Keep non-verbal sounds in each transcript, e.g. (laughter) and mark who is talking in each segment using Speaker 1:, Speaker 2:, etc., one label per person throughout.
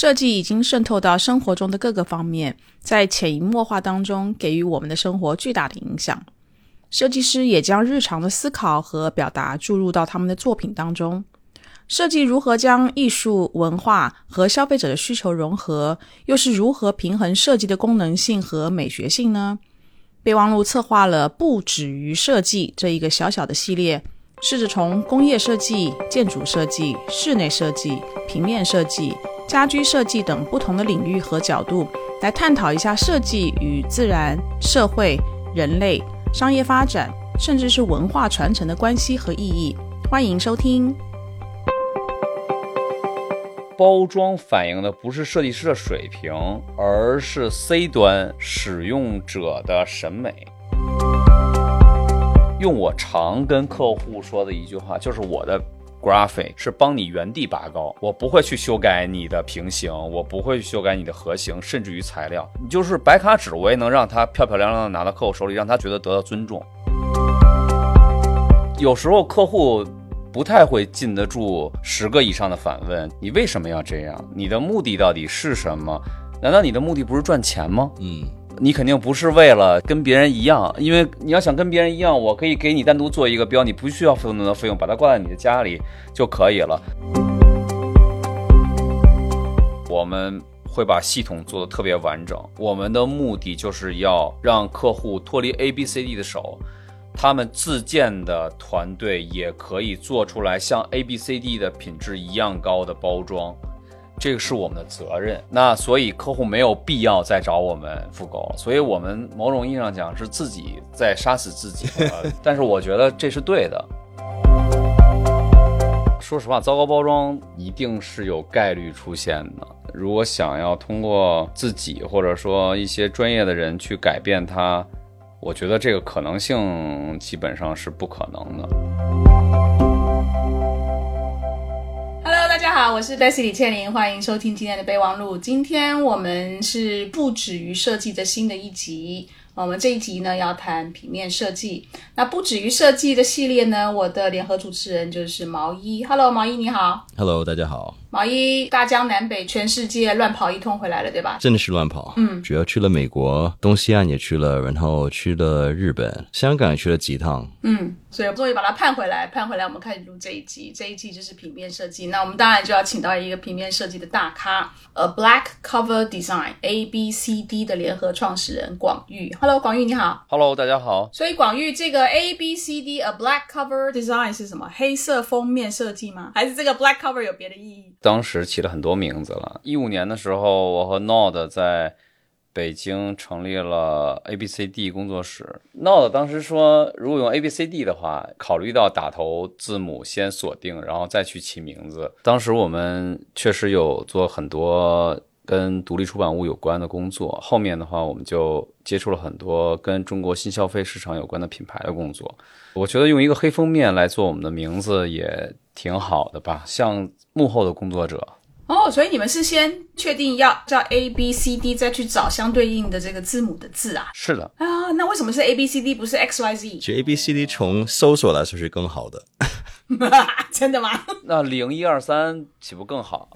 Speaker 1: 设计已经渗透到生活中的各个方面，在潜移默化当中给予我们的生活巨大的影响。设计师也将日常的思考和表达注入到他们的作品当中。设计如何将艺术、文化和消费者的需求融合，又是如何平衡设计的功能性和美学性呢？备忘录策划了“不止于设计”这一个小小的系列，试着从工业设计、建筑设计、室内设计、平面设计、家居设计等不同的领域和角度，来探讨一下设计与自然、社会、人类、商业发展，甚至是文化传承的关系和意义。欢迎收听。
Speaker 2: 包装反映的不是设计师的水平，而是 C 端使用者的审美。用我常跟客户说的一句话，就是我的 graphic 是帮你原地拔高，我不会去修改你的平行，我不会去修改你的核形，甚至于材料。你就是白卡纸，我也能让它漂漂亮亮的拿到客户手里，让他觉得得到尊重。有时候客户。不太会禁得住十个以上的反问，你为什么要这样？你的目的到底是什么？难道你的目的不是赚钱吗？
Speaker 3: 嗯，
Speaker 2: 你肯定不是为了跟别人一样，因为你要想跟别人一样，我可以给你单独做一个标，你不需要付那么多费用，把它挂在你的家里就可以了。我们会把系统做得特别完整，我们的目的就是要让客户脱离 A、B、C、D 的手。他们自建的团队也可以做出来像 A B C D 的品质一样高的包装，这个是我们的责任。那所以客户没有必要再找我们复购，所以我们某种意义上讲是自己在杀死自己。(laughs) 但是我觉得这是对的。说实话，糟糕包装一定是有概率出现的。如果想要通过自己或者说一些专业的人去改变它。我觉得这个可能性基本上是不可能的。
Speaker 1: 好，我是黛西李倩玲，欢迎收听今天的备忘录。今天我们是不止于设计的新的一集。我们这一集呢要谈平面设计。那不止于设计的系列呢，我的联合主持人就是毛衣。Hello，毛衣你好。
Speaker 3: Hello，大家好。
Speaker 1: 毛衣大江南北，全世界乱跑一通回来了，对吧？
Speaker 3: 真的是乱跑，
Speaker 1: 嗯，
Speaker 3: 主要去了美国，东西岸也去了，然后去了日本，香港也去了几趟，
Speaker 1: 嗯，所以终于把它盼回来，盼回来，我们开始录这一集，这一集就是平面设计。那我们当然就要请到一个平面设计的大咖，呃，Black Cover Design A B C D 的联合创始人广玉。Hello，广玉你好。
Speaker 2: Hello，大家好。
Speaker 1: 所以广玉这个 A B C D A Black Cover Design 是什么？黑色封面设计吗？还是这个 Black Cover 有别的意义？
Speaker 2: 当时起了很多名字了。一五年的时候，我和 Nod 在北京成立了 A B C D 工作室。Nod 当时说，如果用 A B C D 的话，考虑到打头字母先锁定，然后再去起名字。当时我们确实有做很多跟独立出版物有关的工作。后面的话，我们就接触了很多跟中国新消费市场有关的品牌的工作。我觉得用一个黑封面来做我们的名字也挺好的吧，像。幕后的工作者
Speaker 1: 哦，所以你们是先确定要叫 A B C D，再去找相对应的这个字母的字啊？
Speaker 2: 是的
Speaker 1: 啊，那为什么是 A B C D 不是 X Y Z？
Speaker 3: 其实 A B C D 从搜索来说是更好的，(laughs)
Speaker 1: 真的吗？
Speaker 2: 那零一二三岂不更好？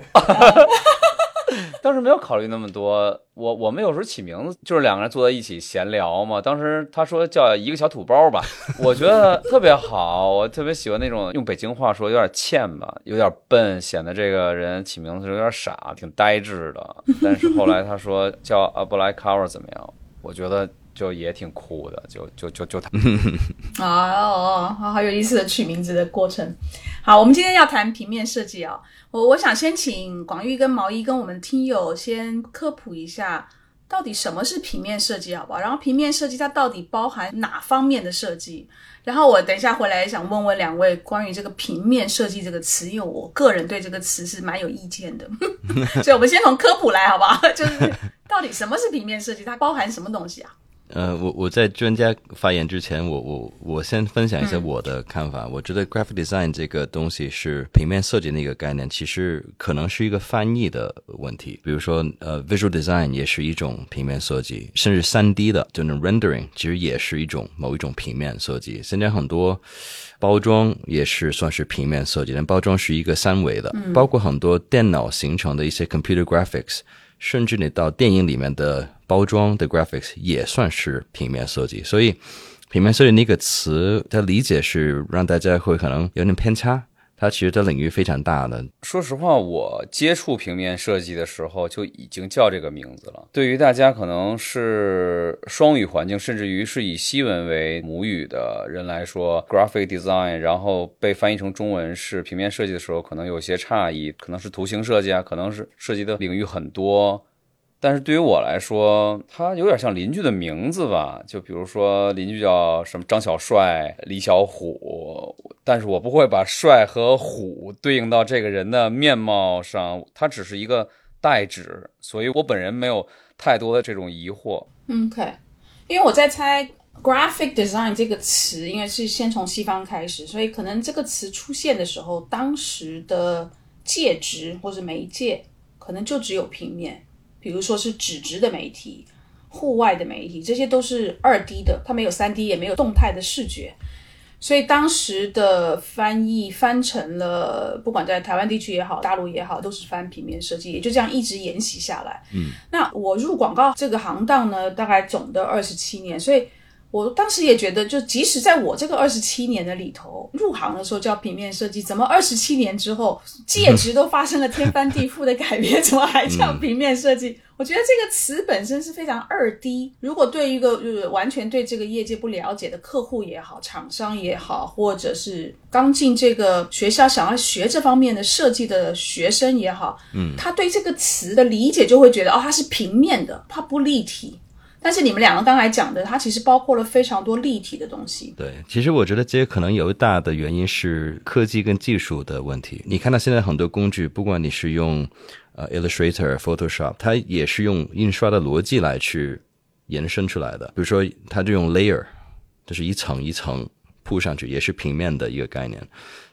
Speaker 2: (laughs) 当时没有考虑那么多，我我们有时候起名字就是两个人坐在一起闲聊嘛。当时他说叫一个小土包吧，我觉得特别好，我特别喜欢那种用北京话说有点欠吧，有点笨，显得这个人起名字有点傻，挺呆滞的。但是后来他说叫 A Black Cover 怎么样？我觉得就也挺酷的，就就就就他。(laughs)
Speaker 1: 哦，好好有意思的取名字的过程。好，我们今天要谈平面设计啊。我我想先请广玉跟毛衣跟我们听友先科普一下，到底什么是平面设计，好不好？然后平面设计它到底包含哪方面的设计？然后我等一下回来想问问两位关于这个平面设计这个词，因为我个人对这个词是蛮有意见的，(laughs) 所以我们先从科普来，好不好？就是到底什么是平面设计，它包含什么东西啊？
Speaker 3: 呃，我我在专家发言之前，我我我先分享一下我的看法。我觉得 graphic design 这个东西是平面设计那个概念，其实可能是一个翻译的问题。比如说，呃，visual design 也是一种平面设计，甚至三 D 的就那 rendering 其实也是一种某一种平面设计。现在很多包装也是算是平面设计，但包装是一个三维的，包括很多电脑形成的一些 computer graphics。甚至你到电影里面的包装的 graphics 也算是平面设计，所以平面设计那个词的理解是让大家会可能有点偏差。它其实的领域非常大的。
Speaker 2: 说实话，我接触平面设计的时候就已经叫这个名字了。对于大家可能是双语环境，甚至于是以西文为母语的人来说，graphic design，然后被翻译成中文是平面设计的时候，可能有些诧异，可能是图形设计啊，可能是涉及的领域很多。但是对于我来说，它有点像邻居的名字吧，就比如说邻居叫什么张小帅、李小虎，但是我不会把帅和虎对应到这个人的面貌上，它只是一个代指，所以我本人没有太多的这种疑惑。
Speaker 1: OK，因为我在猜 graphic design 这个词，应该是先从西方开始，所以可能这个词出现的时候，当时的介质或者媒介可能就只有平面。比如说是纸质的媒体、户外的媒体，这些都是二 D 的，它没有三 D，也没有动态的视觉，所以当时的翻译翻成了，不管在台湾地区也好，大陆也好，都是翻平面设计，也就这样一直沿袭下来。嗯，那我入广告这个行当呢，大概总的二十七年，所以。我当时也觉得，就即使在我这个二十七年的里头，入行的时候叫平面设计，怎么二十七年之后，介质都发生了天翻地覆的改变，怎么还叫平面设计？我觉得这个词本身是非常二 D。如果对一个就是完全对这个业界不了解的客户也好，厂商也好，或者是刚进这个学校想要学这方面的设计的学生也好，嗯，他对这个词的理解就会觉得，哦，它是平面的，它不立体。但是你们两个刚才讲的，它其实包括了非常多立体的东西。
Speaker 3: 对，其实我觉得这可能有一大的原因是科技跟技术的问题。你看到现在很多工具，不管你是用呃 Illustrator、Photoshop，它也是用印刷的逻辑来去延伸出来的。比如说，它就用 layer，就是一层一层铺上去，也是平面的一个概念。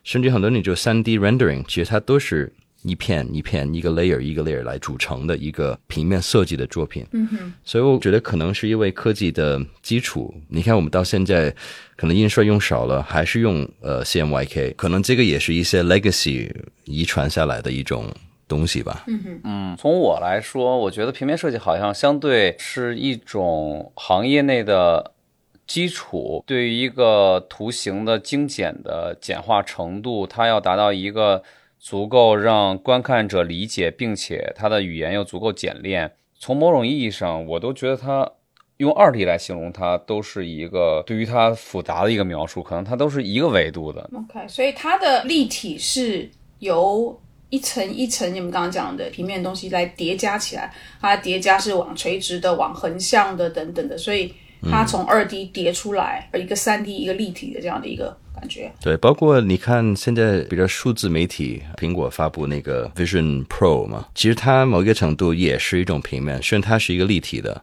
Speaker 3: 甚至很多你就三 D rendering，其实它都是。一片一片，一个 layer 一个 layer 来组成的一个平面设计的作品。嗯哼，所以我觉得可能是因为科技的基础。你看，我们到现在可能印刷用少了，还是用呃 CMYK，可能这个也是一些 legacy 遗传下来的一种东西吧。
Speaker 2: 嗯哼，嗯，从我来说，我觉得平面设计好像相对是一种行业内的基础，对于一个图形的精简的简化程度，它要达到一个。足够让观看者理解，并且它的语言又足够简练。从某种意义上，我都觉得它用二 D 来形容它，都是一个对于它复杂的一个描述，可能它都是一个维度的。
Speaker 1: OK，所以它的立体是由一层一层你们刚刚讲的平面东西来叠加起来，它叠加是往垂直的、往横向的等等的，所以它从二 D 叠出来，而一个三 D 一个立体的这样的一个。感觉
Speaker 3: 对，包括你看现在比如数字媒体，苹果发布那个 Vision Pro 嘛，其实它某一个程度也是一种平面，虽然它是一个立体的。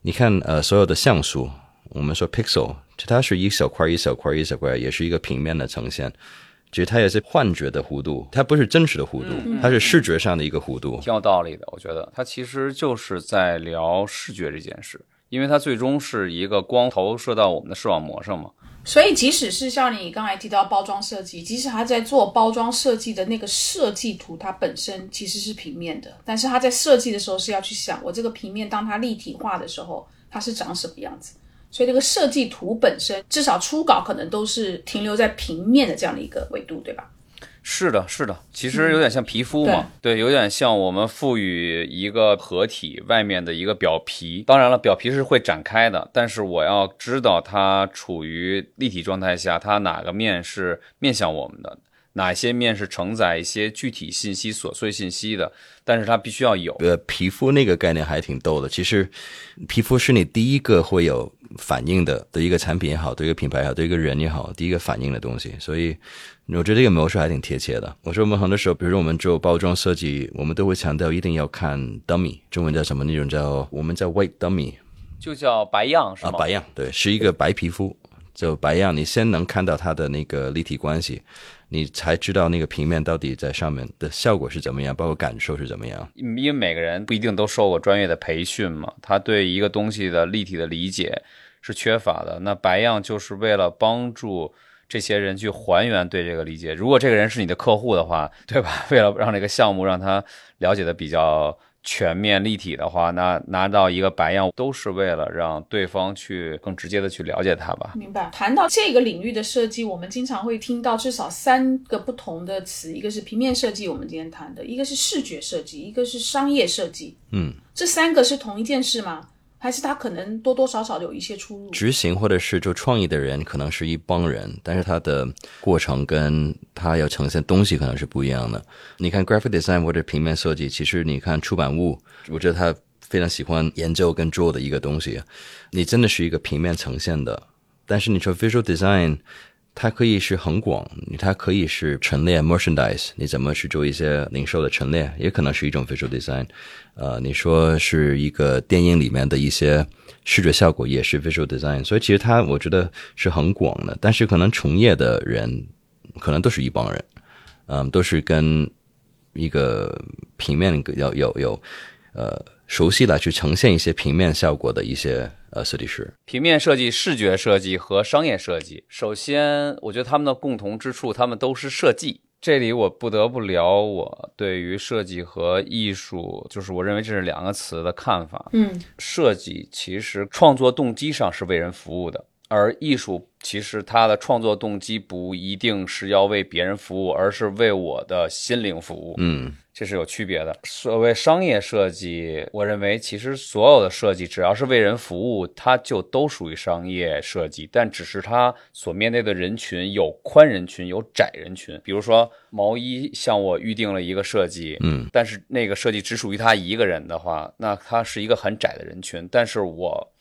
Speaker 3: 你看呃，所有的像素，我们说 pixel，它是一小块一小块一小块，也是一个平面的呈现。其实它也是幻觉的弧度，它不是真实的弧度，它是视觉上的一个弧度。
Speaker 2: 挺有道理的，我觉得它其实就是在聊视觉这件事，因为它最终是一个光投射到我们的视网膜上嘛。
Speaker 1: 所以，即使是像你刚才提到包装设计，即使他在做包装设计的那个设计图，它本身其实是平面的，但是他在设计的时候是要去想，我这个平面当它立体化的时候，它是长什么样子。所以，这个设计图本身，至少初稿可能都是停留在平面的这样的一个维度，对吧？
Speaker 2: 是的，是的，其实有点像皮肤嘛，对，有点像我们赋予一个合体外面的一个表皮。当然了，表皮是会展开的，但是我要知道它处于立体状态下，它哪个面是面向我们的。哪些面是承载一些具体信息、琐碎信息的？但是它必须要有。
Speaker 3: 呃，皮肤那个概念还挺逗的。其实，皮肤是你第一个会有反应的，对一个产品也好，对一个品牌也好，对一个人也好，第一个反应的东西。所以，我觉得这个描述还挺贴切的。我说我们很多时候，比如说我们做包装设计，我们都会强调一定要看 dummy，中文叫什么？那种叫我们叫 white dummy。
Speaker 2: 就叫白样是
Speaker 3: 啊，白样，对，是一个白皮肤，就白样，你先能看到它的那个立体关系，你才知道那个平面到底在上面的效果是怎么样，包括感受是怎么样。
Speaker 2: 因为每个人不一定都受过专业的培训嘛，他对一个东西的立体的理解是缺乏的。那白样就是为了帮助这些人去还原对这个理解。如果这个人是你的客户的话，对吧？(laughs) 为了让这个项目让他了解的比较全面立体的话，那拿到一个白样都是为了让对方去更直接的去了解它吧。
Speaker 1: 明白。谈到这个领域的设计，我们经常会听到至少三个不同的词，一个是平面设计，我们今天谈的；一个是视觉设计，一个是商业设计。
Speaker 3: 嗯，
Speaker 1: 这三个是同一件事吗？还是他可能多多少少有一些出入？
Speaker 3: 执行或者是做创意的人可能是一帮人，但是他的过程跟他要呈现东西可能是不一样的。你看 graphic design 或者平面设计，其实你看出版物，我觉得他非常喜欢研究跟做的一个东西，你真的是一个平面呈现的。但是你说 visual design，它可以是很广，它可以是陈列 merchandise，你怎么去做一些零售的陈列，也可能是一种 visual design。呃，你说是一个电影里面的一些视觉效果，也是 visual design。所以其实它我觉得是很广的，但是可能从业的人可能都是一帮人，嗯，都是跟一个平面要有有呃熟悉来去呈现一些平面效果的一些呃设计师。
Speaker 2: 平面设计、视觉设计和商业设计，首先，我觉得他们的共同之处，他们都是设计。这里我不得不聊我对于设计和艺术，就是我认为这是两个词的看法。
Speaker 1: 嗯，
Speaker 2: 设计其实创作动机上是为人服务的，而艺术其实它的创作动机不一定是要为别人服务，而是为我的心灵服务。
Speaker 3: 嗯
Speaker 2: 这是有区别的。所谓商业设计，我认为其实所有的设计只要是为人服务，它就都属于商业设计，但只是它所面对的人群有宽人群，有窄人群。比如说毛衣向我预定了一个设计，
Speaker 3: 嗯，
Speaker 2: 但是那个设计只属于他一个人的话，那他是一个很窄的人群。但是我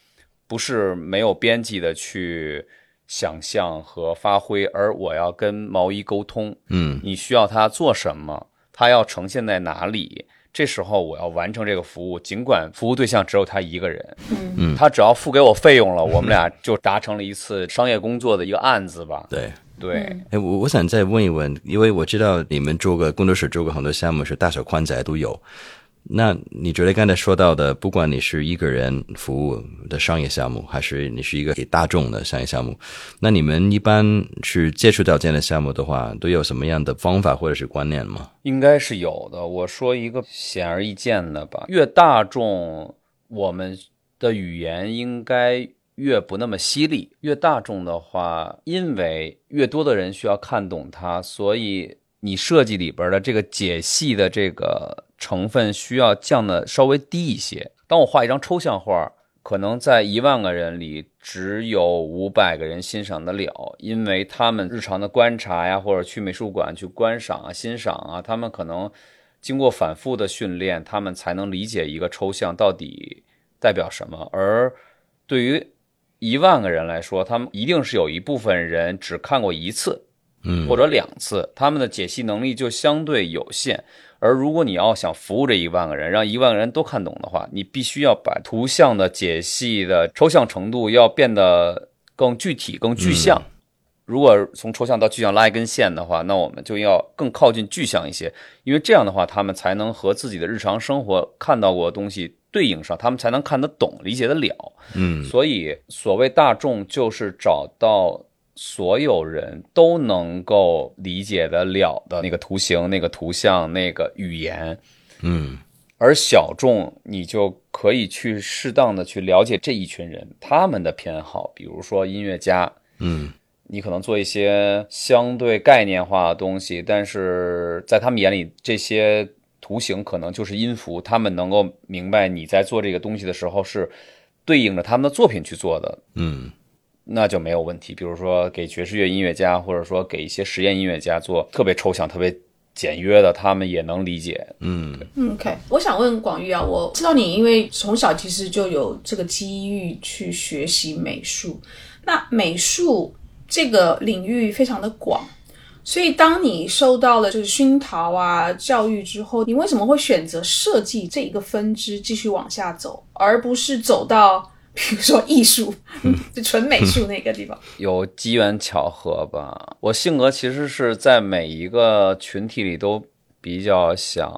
Speaker 2: 不是没有边际的去想象和发挥，而我要跟毛衣沟通，
Speaker 3: 嗯
Speaker 2: 你需要他做什么，他要呈现在哪里。这时候我要完成这个服务，尽管服务对象只有他一个人，
Speaker 3: 嗯
Speaker 2: 他只要付给我费用了，我们俩就达成了一次商业工作的一个案子吧。
Speaker 3: 对。
Speaker 2: 对，
Speaker 3: 哎，我我想再问一问，因为我知道你们做个工作室做过很多项目是大小宽窄都有。那你觉得刚才说到的，不管你是一个人服务的商业项目，还是你是一个给大众的商业项目，那你们一般是接触到这样的项目的话，都有什么样的方法或者是观念吗？
Speaker 2: 应该是有的。我说一个显而易见的吧，越大众，我们的语言应该越不那么犀利。越大众的话，因为越多的人需要看懂它，所以你设计里边的这个解析的这个成分需要降的稍微低一些。当我画一张抽象画，可能在一万个人里只有五百个人欣赏得了，因为他们日常的观察呀，或者去美术馆去观赏啊、欣赏啊，他们可能经过反复的训练，他们才能理解一个抽象到底代表什么。而对于一万个人来说，他们一定是有一部分人只看过一次，
Speaker 3: 嗯
Speaker 2: 或者两次，他们的解析能力就相对有限。而如果你要想服务这一万个人，让一万个人都看懂的话，你必须要把图像的解析的抽象程度要变得更具体、更具象。如果从抽象到具象拉一根线的话，那我们就要更靠近具象一些，因为这样的话，他们才能和自己的日常生活看到过的东西对应上，他们才能看得懂、理解得了。
Speaker 3: 嗯
Speaker 2: 所以，所谓大众，就是找到所有人都能够理解得了的那个图形、那个图像、那个语言。
Speaker 3: 嗯
Speaker 2: 而小众，你就可以去适当的去了解这一群人他们的偏好，比如说音乐家，
Speaker 3: 嗯。
Speaker 2: 你可能做一些相对概念化的东西，但是在他们眼里，这些图形可能就是音符，他们能够明白你在做这个东西的时候是对应着他们的作品去做的，
Speaker 3: 嗯
Speaker 2: 那就没有问题。比如说给爵士乐音乐家，或者说给一些实验音乐家做特别抽象、特别简约的，他们也能理解。
Speaker 3: 嗯
Speaker 1: 嗯，OK，我想问广玉啊，我知道你因为从小其实就有这个机遇去学习美术，那美术这个领域非常的广，所以当你受到了就是熏陶啊教育之后，你为什么会选择设计这一个分支继续往下走，而不是走到比如说艺术，就纯美术那个地方。(laughs)
Speaker 2: 有机缘巧合吧。我性格其实是在每一个群体里都比较想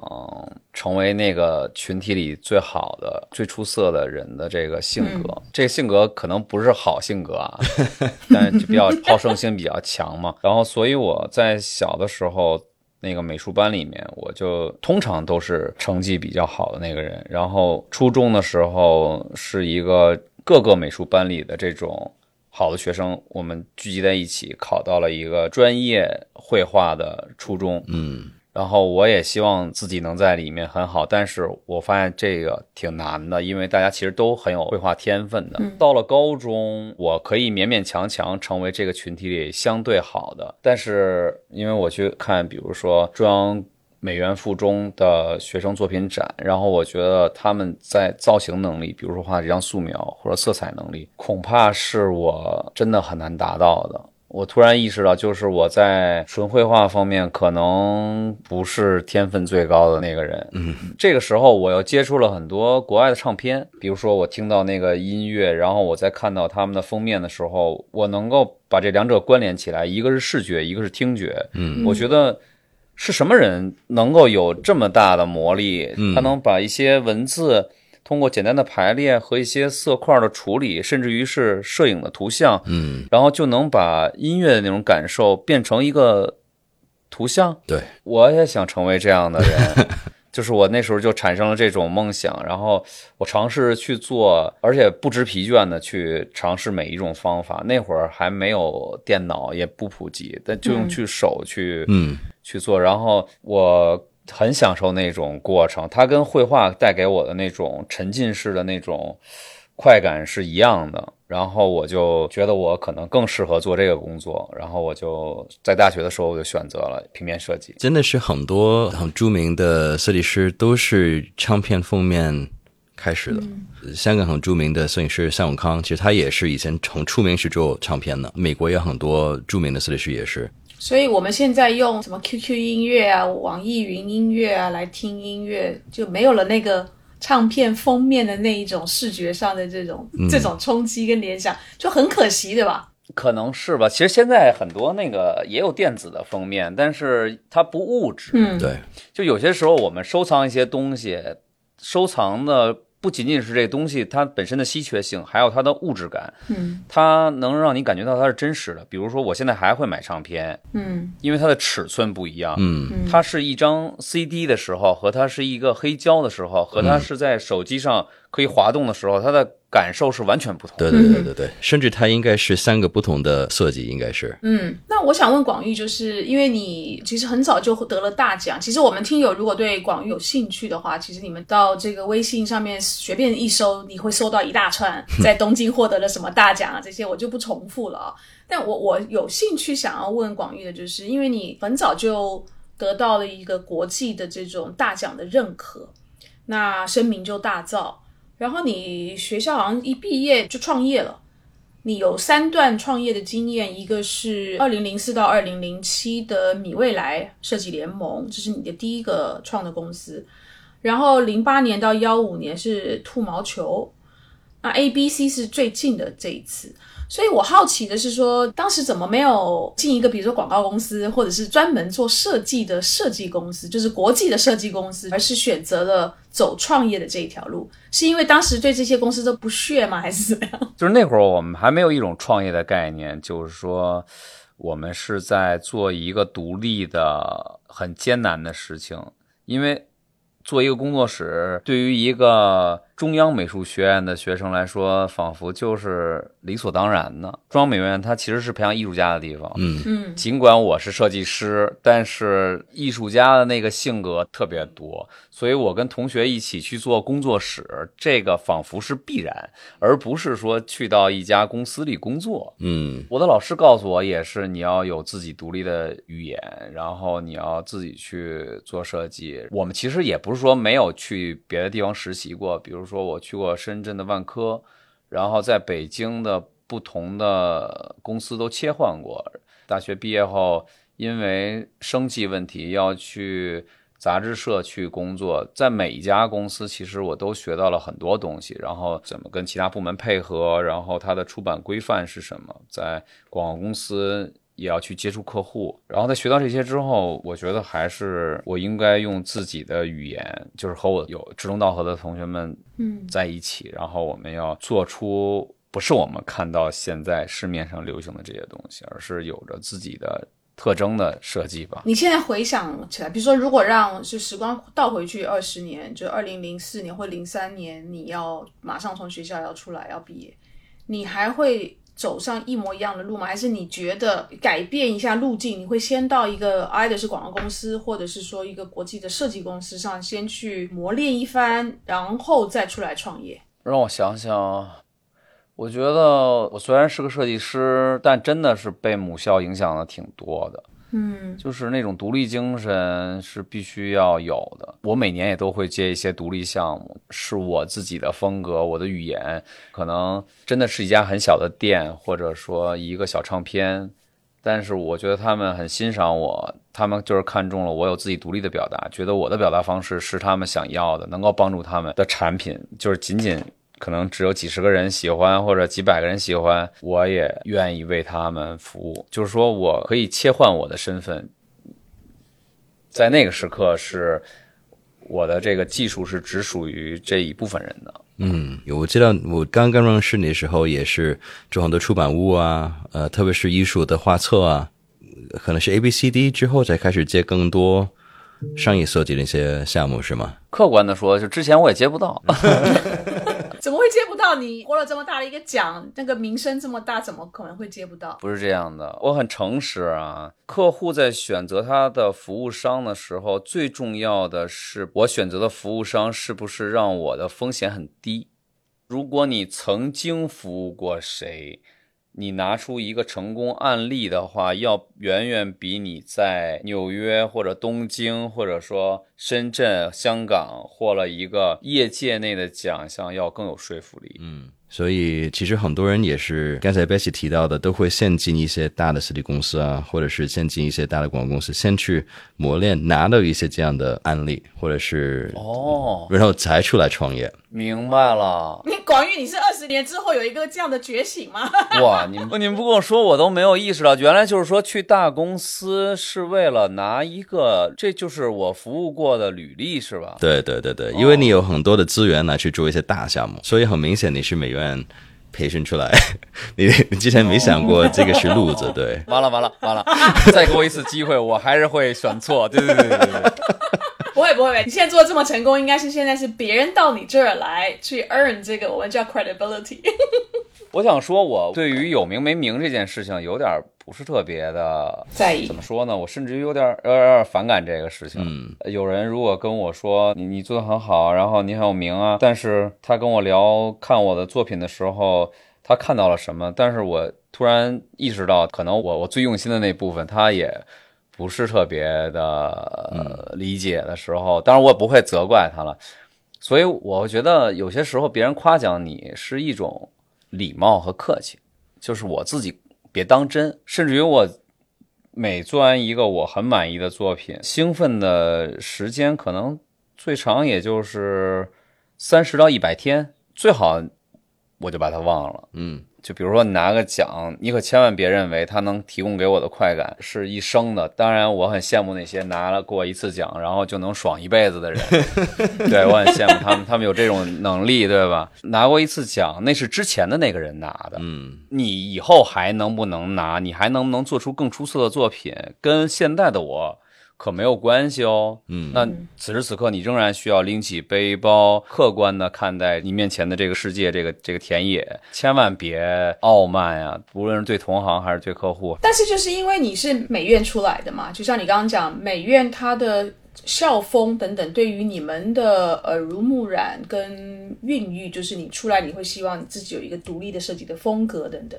Speaker 2: 成为那个群体里最好的、最出色的人的这个性格。这个性格可能不是好性格啊，(laughs) 但就比较好胜心比较强嘛。然后，所以我在小的时候。那个美术班里面，我就通常都是成绩比较好的那个人。然后初中的时候，是一个各个美术班里的这种好的学生，我们聚集在一起，考到了一个专业绘画的初中。
Speaker 3: 嗯。
Speaker 2: 然后我也希望自己能在里面很好，但是我发现这个挺难的，因为大家其实都很有绘画天分的。到了高中，我可以勉勉强强成为这个群体里相对好的，但是因为我去看，比如说中央美院附中的学生作品展，然后我觉得他们在造型能力，比如说画这张素描或者色彩能力，恐怕是我真的很难达到的。我突然意识到，就是我在纯绘画方面可能不是天分最高的那个人。
Speaker 3: 嗯，
Speaker 2: 这个时候我又接触了很多国外的唱片，比如说我听到那个音乐，然后我在看到他们的封面的时候，我能够把这两者关联起来，一个是视觉，一个是听觉。
Speaker 3: 嗯，
Speaker 2: 我觉得是什么人能够有这么大的魔力，他能把一些文字。通过简单的排列和一些色块的处理，甚至于是摄影的图像，
Speaker 3: 嗯，
Speaker 2: 然后就能把音乐的那种感受变成一个图像。
Speaker 3: 对，
Speaker 2: 我也想成为这样的人，(laughs) 就是我那时候就产生了这种梦想，然后我尝试去做，而且不知疲倦的去尝试每一种方法。那会儿还没有电脑，也不普及，但就用去手去，
Speaker 3: 嗯，
Speaker 2: 去做。然后我。很享受那种过程，它跟绘画带给我的那种沉浸式的那种快感是一样的。然后我就觉得我可能更适合做这个工作，然后我就在大学的时候我就选择了平面设计。
Speaker 3: 真的是很多很著名的设计师都是唱片封面开始的。香港很著名的摄影师向永康，其实他也是以前很出名是做唱片的。美国有很多著名的设计师也是。
Speaker 1: 所以我们现在用什么 QQ 音乐啊、网易云音乐啊来听音乐，就没有了那个唱片封面的那一种视觉上的这种这种冲击跟联想，就很可惜，对吧？
Speaker 2: 可能是吧。其实现在很多那个也有电子的封面，但是它不物质。
Speaker 1: 嗯，
Speaker 3: 对。
Speaker 2: 就有些时候我们收藏一些东西，收藏的。不仅仅是这东西它本身的稀缺性，还有它的物质感，
Speaker 1: 嗯，
Speaker 2: 它能让你感觉到它是真实的。比如说，我现在还会买唱片，
Speaker 1: 嗯，
Speaker 2: 因为它的尺寸不一样，
Speaker 3: 嗯，
Speaker 2: 它是一张 CD 的时候，和它是一个黑胶的时候，和它是在手机上可以滑动的时候，它的。感受是完全不同。
Speaker 3: 对对对对对，甚至它应该是三个不同的设计，应该是。
Speaker 1: 嗯，那我想问广玉，就是因为你其实很早就得了大奖。其实我们听友如果对广玉有兴趣的话，其实你们到这个微信上面随便一搜，你会搜到一大串在东京获得了什么大奖啊，这些我就不重复了啊。但我我有兴趣想要问广玉的，就是因为你很早就得到了一个国际的这种大奖的认可，那声名就大噪。然后你学校好像一毕业就创业了，你有三段创业的经验，一个是二零零四到二零零七的米未来设计联盟，这是你的第一个创的公司，然后零八年到幺五年是兔毛球，那 A B C 是最近的这一次。所以我好奇的是说，当时怎么没有进一个比如说广告公司，或者是专门做设计的设计公司，就是国际的设计公司，而是选择了走创业的这一条路？是因为当时对这些公司都不屑吗，还是怎么样？
Speaker 2: 就是那会儿我们还没有一种创业的概念，就是说我们是在做一个独立的很艰难的事情，因为做一个工作室对于一个。中央美术学院的学生来说，仿佛就是理所当然的。中央美院它其实是培养艺术家的地方。
Speaker 3: 嗯
Speaker 1: 嗯，
Speaker 2: 尽管我是设计师，但是艺术家的那个性格特别多，所以我跟同学一起去做工作室，这个仿佛是必然，而不是说去到一家公司里工作。
Speaker 3: 嗯，
Speaker 2: 我的老师告诉我，也是你要有自己独立的语言，然后你要自己去做设计。我们其实也不是说没有去别的地方实习过，比如。说我去过深圳的万科，然后在北京的不同的公司都切换过。大学毕业后，因为生计问题要去。杂志社去工作，在每一家公司，其实我都学到了很多东西，然后怎么跟其他部门配合，然后它的出版规范是什么，在广告公司。也要去接触客户，然后在学到这些之后，我觉得还是我应该用自己的语言，就是和我有志同道合的同学们，嗯，在一起，然后我们要做出不是我们看到现在市面上流行的这些东西，而是有着自己的特征的设计吧。
Speaker 1: 你现在回想起来，比如说，如果让是时光倒回去二十年，就二零零四年或零三年，你要马上从学校要出来要毕业，你还会？走上一模一样的路吗？还是你觉得改变一下路径？你会先到一个 either 是广告公司，或者是说一个国际的设计公司上先去磨练一番，然后再出来创业？
Speaker 2: 让我想想，我觉得我虽然是个设计师，但真的是被母校影响的挺多的。
Speaker 1: 嗯，
Speaker 2: 就是那种独立精神是必须要有的。我每年也都会接一些独立项目，是我自己的风格，我的语言，可能真的是一家很小的店，或者说一个小唱片，但是我觉得他们很欣赏我，他们就是看中了我有自己独立的表达，觉得我的表达方式是他们想要的，能够帮助他们的产品，就是仅仅。可能只有几十个人喜欢，或者几百个人喜欢，我也愿意为他们服务。就是说我可以切换我的身份，在那个时刻是我的这个技术是只属于这一部分人的。
Speaker 3: 嗯，我记得我刚刚认识你的时候也是做很多出版物啊，呃，特别是艺术的画册啊，可能是 A B C D 之后才开始接更多商业设计的一些项目，是吗？
Speaker 2: 客观的说，就之前我也接不到。(laughs)
Speaker 1: 怎么会接不到？你获了这么大的一个奖，那个名声这么大，怎么可能会接不到？
Speaker 2: 不是这样的，我很诚实啊。客户在选择他的服务商的时候，最重要的是我选择的服务商是不是让我的风险很低。如果你曾经服务过谁？你拿出一个成功案例的话，要远远比你在纽约或者东京或者说深圳、香港获了一个业界内的奖项要更有说服力。
Speaker 3: 嗯。所以，其实很多人也是刚才 Bessy 提到的，都会先进一些大的实体公司啊，或者是先进一些大的广告公司，先去磨练，拿到一些这样的案例，或者是
Speaker 2: 哦，
Speaker 3: 然后才出来创业。
Speaker 2: 明白了。
Speaker 1: 你广宇，你是二十年之后有一个这样的觉醒吗？
Speaker 2: 哇，你们你们不跟我说，我都没有意识到，原来就是说去大公司是为了拿一个，这就是我服务过的履历，是吧？
Speaker 3: 对对对对，因为你有很多的资源来去做一些大项目，所以很明显你是美院。培训出来，你你之前没想过这个是路子，对？
Speaker 2: 完了完了完了，(laughs) 再给我一次机会，我还是会选错，对对对对对。(laughs)
Speaker 1: 不会不会，你现在做的这么成功，应该是现在是别人到你这儿来去 earn 这个我们叫 credibility。
Speaker 2: 我想说，我对于有名没名这件事情有点不是特别的
Speaker 1: 在意。
Speaker 2: 怎么说呢？我甚至于有点有点反感这个事情。嗯，有人如果跟我说你你做的很好，然后你很有名啊，但是他跟我聊看我的作品的时候，他看到了什么？但是我突然意识到，可能我我最用心的那部分，他也不是特别的理解的时候，当然我也不会责怪他了。所以我觉得有些时候别人夸奖你是一种。礼貌和客气，就是我自己别当真。甚至于我每做完一个我很满意的作品，兴奋的时间可能最长也就是三十到一百天，最好我就把它忘了。
Speaker 3: 嗯。
Speaker 2: 就比如说你拿个奖，你可千万别认为它能提供给我的快感是一生的。当然，我很羡慕那些拿了过一次奖，然后就能爽一辈子的人。(laughs) 对我很羡慕他们，他们有这种能力，对吧？拿过一次奖，那是之前的那个人拿的。
Speaker 3: 嗯，
Speaker 2: 你以后还能不能拿？你还能不能做出更出色的作品？跟现在的我。可没有关系哦，
Speaker 3: 嗯，
Speaker 2: 那此时此刻你仍然需要拎起背包，客观的看待你面前的这个世界，这个这个田野，千万别傲慢呀，无论是对同行还是对客户。
Speaker 1: 但是就是因为你是美院出来的嘛，就像你刚刚讲，美院它的校风等等，对于你们的耳濡目染跟孕育，就是你出来你会希望你自己有一个独立的设计的风格等等。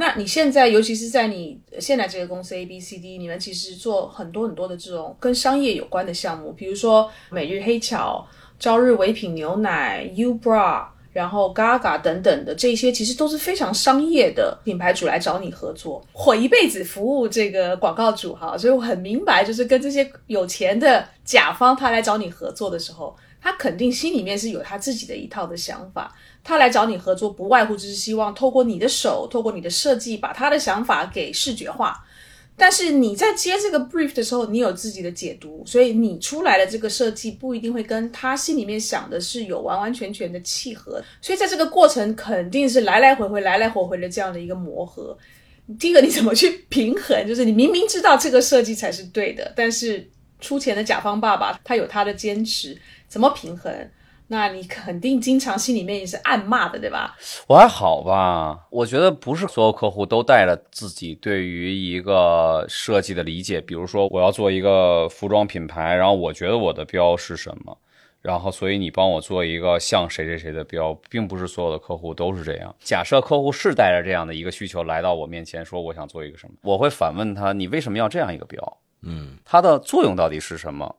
Speaker 1: 那你现在，尤其是在你现在这个公司 A B C D，你们其实做很多很多的这种跟商业有关的项目，比如说每日黑巧、朝日唯品牛奶、U Bra、然后 Gaga 等等的这些，其实都是非常商业的品牌主来找你合作。我一辈子服务这个广告主哈，所以我很明白，就是跟这些有钱的甲方他来找你合作的时候，他肯定心里面是有他自己的一套的想法。他来找你合作，不外乎就是希望透过你的手，透过你的设计，把他的想法给视觉化。但是你在接这个 brief 的时候，你有自己的解读，所以你出来的这个设计不一定会跟他心里面想的是有完完全全的契合。所以在这个过程肯定是来来回回、来来回回的这样的一个磨合。第一个你怎么去平衡？就是你明明知道这个设计才是对的，但是出钱的甲方爸爸他有他的坚持，怎么平衡？那你肯定经常心里面也是暗骂的，对吧？
Speaker 2: 我还好吧，我觉得不是所有客户都带着自己对于一个设计的理解。比如说，我要做一个服装品牌，然后我觉得我的标是什么，然后所以你帮我做一个像谁谁谁的标，并不是所有的客户都是这样。假设客户是带着这样的一个需求来到我面前，说我想做一个什么，我会反问他：你为什么要这样一个标？
Speaker 3: 嗯，
Speaker 2: 它的作用到底是什么？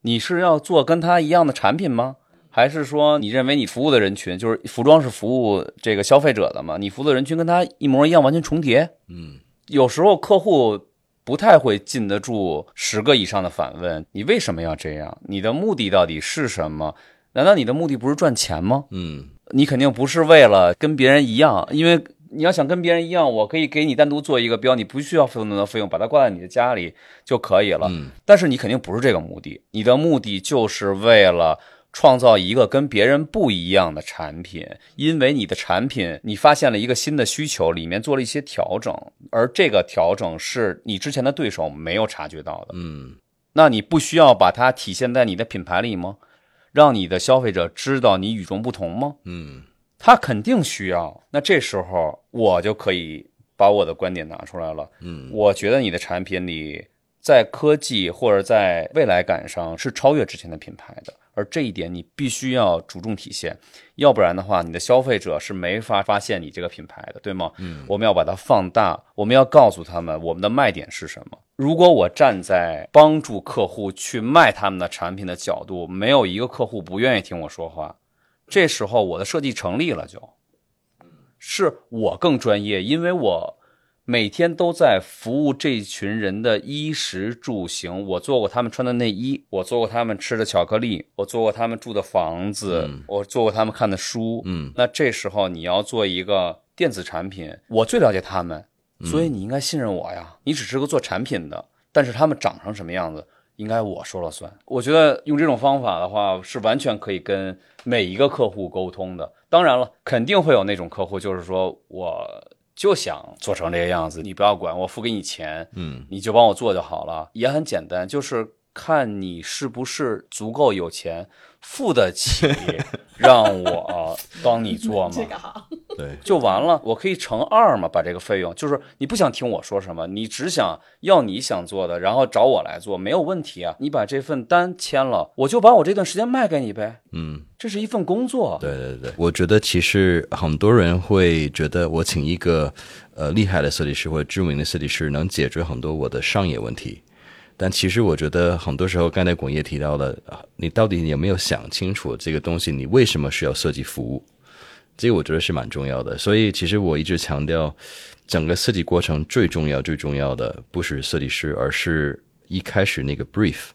Speaker 2: 你是要做跟他一样的产品吗？还是说，你认为你服务的人群就是服装是服务这个消费者的嘛？你服务的人群跟他一模一样，完全重叠。
Speaker 3: 嗯，
Speaker 2: 有时候客户不太会禁得住十个以上的反问：你为什么要这样？你的目的到底是什么？难道你的目的不是赚钱吗？
Speaker 3: 嗯，
Speaker 2: 你肯定不是为了跟别人一样，因为你要想跟别人一样，我可以给你单独做一个标，你不需要付那么多费用，把它挂在你的家里就可以了。
Speaker 3: 嗯，
Speaker 2: 但是你肯定不是这个目的，你的目的就是为了。创造一个跟别人不一样的产品，因为你的产品你发现了一个新的需求，里面做了一些调整，而这个调整是你之前的对手没有察觉到的。
Speaker 3: 嗯，
Speaker 2: 那你不需要把它体现在你的品牌里吗？让你的消费者知道你与众不同吗？
Speaker 3: 嗯，
Speaker 2: 他肯定需要。那这时候我就可以把我的观点拿出来了。
Speaker 3: 嗯，
Speaker 2: 我觉得你的产品里在科技或者在未来感上是超越之前的品牌的。而这一点你必须要着重体现，要不然的话，你的消费者是没法发现你这个品牌的，对吗？
Speaker 3: 嗯，
Speaker 2: 我们要把它放大，我们要告诉他们我们的卖点是什么。如果我站在帮助客户去卖他们的产品的角度，没有一个客户不愿意听我说话，这时候我的设计成立了，就是我更专业，因为我。每天都在服务这群人的衣食住行。我做过他们穿的内衣，我做过他们吃的巧克力，我做过他们住的房子，我做过他们看的书。
Speaker 3: 嗯，
Speaker 2: 那这时候你要做一个电子产品，我最了解他们，所以你应该信任我呀。你只是个做产品的，但是他们长成什么样子，应该我说了算。我觉得用这种方法的话，是完全可以跟每一个客户沟通的。当然了，肯定会有那种客户，就是说我。就想做成这个样子，你不要管我，付给你钱，
Speaker 3: 嗯，
Speaker 2: 你就帮我做就好了，也很简单，就是看你是不是足够有钱，付得起 (laughs) 让我帮你做吗？
Speaker 1: 这个好，
Speaker 3: 对，
Speaker 2: 就完了，我可以乘二嘛，把这个费用，就是你不想听我说什么，你只想要你想做的，然后找我来做，没有问题啊，你把这份单签了，我就把我这段时间卖给你呗，
Speaker 3: 嗯。
Speaker 2: 这是一份工作，
Speaker 3: 对对对，我觉得其实很多人会觉得我请一个呃厉害的设计师或者知名的设计师能解决很多我的商业问题，但其实我觉得很多时候，刚才广业提到了，你到底有没有想清楚这个东西，你为什么需要设计服务？这个我觉得是蛮重要的。所以其实我一直强调，整个设计过程最重要、最重要的不是设计师，而是一开始那个 brief，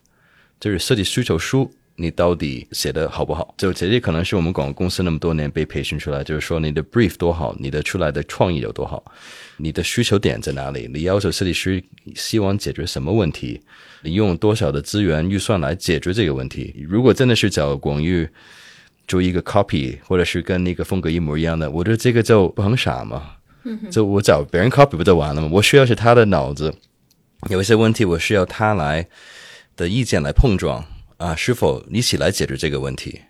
Speaker 3: 就是设计需求书。你到底写的好不好？就这些可能是我们广告公司那么多年被培训出来，就是说你的 brief 多好，你的出来的创意有多好，你的需求点在哪里？你要求设计师希望解决什么问题？你用多少的资源预算来解决这个问题？如果真的是找广域做一个 copy，或者是跟那个风格一模一样的，我觉得这个就不很傻嘛？就我找别人 copy 不就完了吗？我需要是他的脑子，有一些问题我需要他来的意见来碰撞。啊，是否一起来解决这个问题？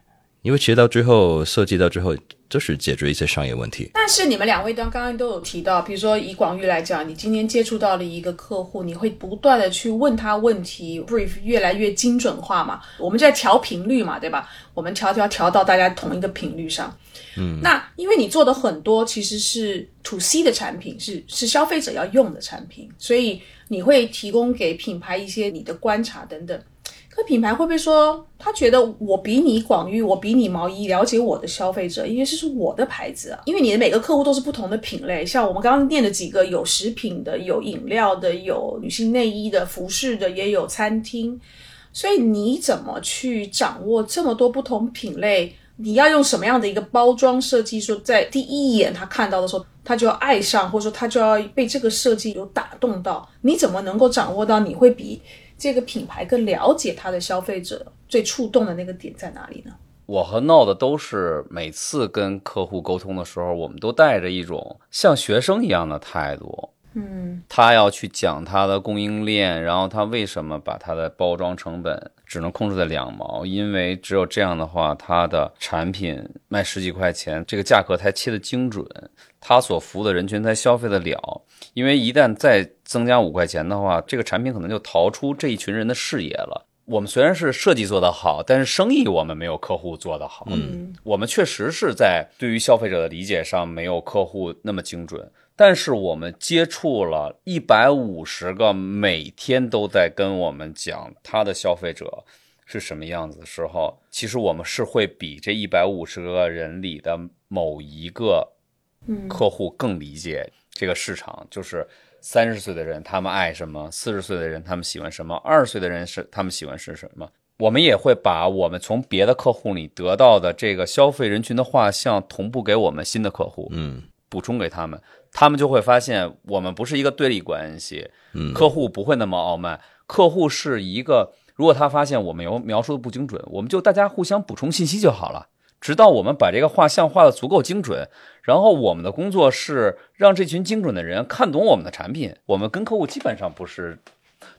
Speaker 3: 因为其实到最后设计到最后就是解决一些商业问题。
Speaker 1: 但是你们两位刚刚刚都有提到，比如说以广域来讲，你今天接触到了一个客户，你会不断的去问他问题，brief 越来越精准化嘛？我们在调频率嘛，对吧？我们调调调到大家同一个频率上。嗯，那因为你做的很多其实是 to C 的产品，是是消费者要用的产品，所以你会提供给品牌一些你的观察等等。品牌会不会说，他觉得我比你广域，我比你毛衣了解我的消费者，因为这是我的牌子啊。因为你的每个客户都是不同的品类，像我们刚刚念的几个，有食品的，有饮料的，有女性内衣的，服饰的，也有餐厅。所以你怎么去掌握这么多不同品类？你要用什么样的一个包装设计，说在第一眼他看到的时候，他就要爱上，或者说他就要被这个设计有打动到？你怎么能够掌握到你会比这个品牌更了解它的消费者最触动的那个点在哪里呢？
Speaker 2: 我和 Node 都是每次跟客户沟通的时候，我们都带着一种像学生一样的态度。
Speaker 1: 嗯，
Speaker 2: 他要去讲他的供应链，然后他为什么把他的包装成本只能控制在两毛？因为只有这样的话，他的产品卖十几块钱，这个价格才切的精准，他所服务的人群才消费得了。因为一旦再增加五块钱的话，这个产品可能就逃出这一群人的视野了。我们虽然是设计做得好，但是生意我们没有客户做得好。
Speaker 1: 嗯，
Speaker 2: 我们确实是在对于消费者的理解上没有客户那么精准。但是我们接触了一百五十个每天都在跟我们讲他的消费者是什么样子的时候，其实我们是会比这一百五十个人里的某一个客户更理解这个市场。就是三十岁的人他们爱什么，四十岁的人他们喜欢什么，二十岁的人是他们喜欢是什么。我们也会把我们从别的客户里得到的这个消费人群的画像同步给我们新的客户，
Speaker 3: 嗯，
Speaker 2: 补充给他们。他们就会发现，我们不是一个对立关系，
Speaker 3: 嗯
Speaker 2: 客户不会那么傲慢，客户是一个，如果他发现我们有描述的不精准，我们就大家互相补充信息就好了，直到我们把这个画像画的足够精准，然后我们的工作是让这群精准的人看懂我们的产品，我们跟客户基本上不是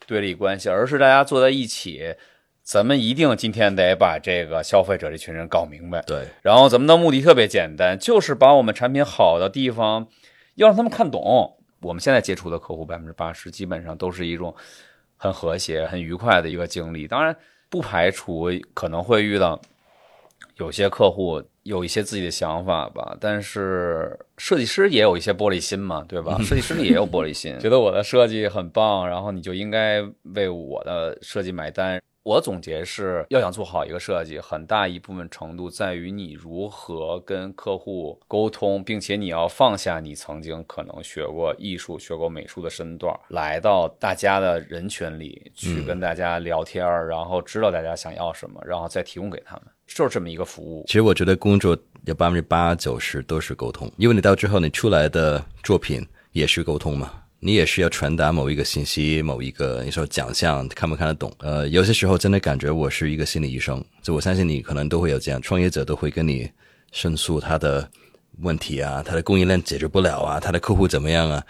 Speaker 2: 对立关系，而是大家坐在一起，咱们一定今天得把这个消费者这群人搞明白，
Speaker 3: 对，
Speaker 2: 然后咱们的目的特别简单，就是把我们产品好的地方，要让他们看懂。我们现在接触的客户百分之八十基本上都是一种很和谐、很愉快的一个经历。当然，不排除可能会遇到有些客户有一些自己的想法吧，但是设计师也有一些玻璃心嘛，对吧？(laughs) 设计师里也有玻璃心，觉得我的设计很棒，然后你就应该为我的设计买单。我总结是要想做好一个设计，很大一部分程度在于你如何跟客户沟通，并且你要放下你曾经可能学过艺术、学过美术的身段，来到大家的人群里去跟大家聊天儿，然后知道大家想要什么，然后再提供给他们，就是这么一个服务。
Speaker 3: 其实我觉得工作有百分之八九十都是沟通，因为你到之后你出来的作品也是沟通嘛，你也是要传达某一个信息，某一个你说奖项看不看得懂？呃，有些时候真的感觉我是一个心理医生，就我相信你可能都会有这样，创业者都会跟你申诉他的问题啊，他的供应链解决不了啊，他的客户怎么样啊？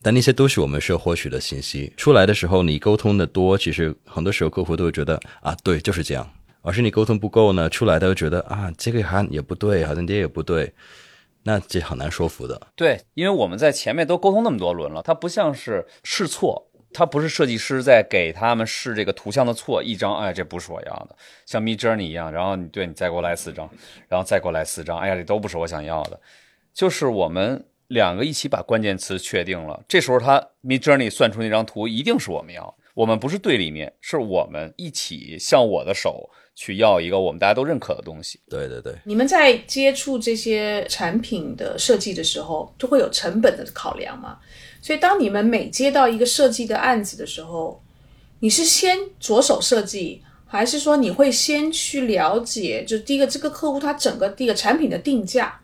Speaker 3: 但那些都是我们需要获取的信息。出来的时候，你沟通的多，其实很多时候客户都会觉得啊，对，就是这样。而是你沟通不够呢，出来的会觉得啊，这个好像也不对，好像这也不对，那这很难说服的。
Speaker 2: 对，因为我们在前面都沟通那么多轮了，它不像是试错，它不是设计师在给他们试这个图像的错，一张，哎，这不是我要的，像 Mid Journey 一样，然后你对你再给我来四张，然后再给我来四张，哎呀，这都不是我想要的，就是我们两个一起把关键词确定了，这时候他 Mid Journey 算出那张图一定是我们要，我们不是对立面，是我们一起向我的手去要一个我们大家都认可的东西。
Speaker 3: 对对对，
Speaker 1: 你们在接触这些产品的设计的时候，就会有成本的考量嘛？所以当你们每接到一个设计的案子的时候，你是先着手设计，还是说你会先去了解？就第一个，这个客户他整个第一个产品的定价，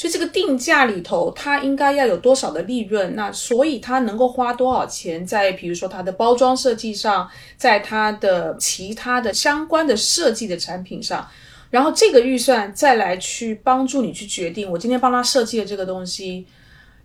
Speaker 1: 所以这个定价里头，它应该要有多少的利润？那所以它能够花多少钱在比如说它的包装设计上，在它的其他的相关的设计的产品上。然后这个预算再来去帮助你去决定，我今天帮他设计的这个东西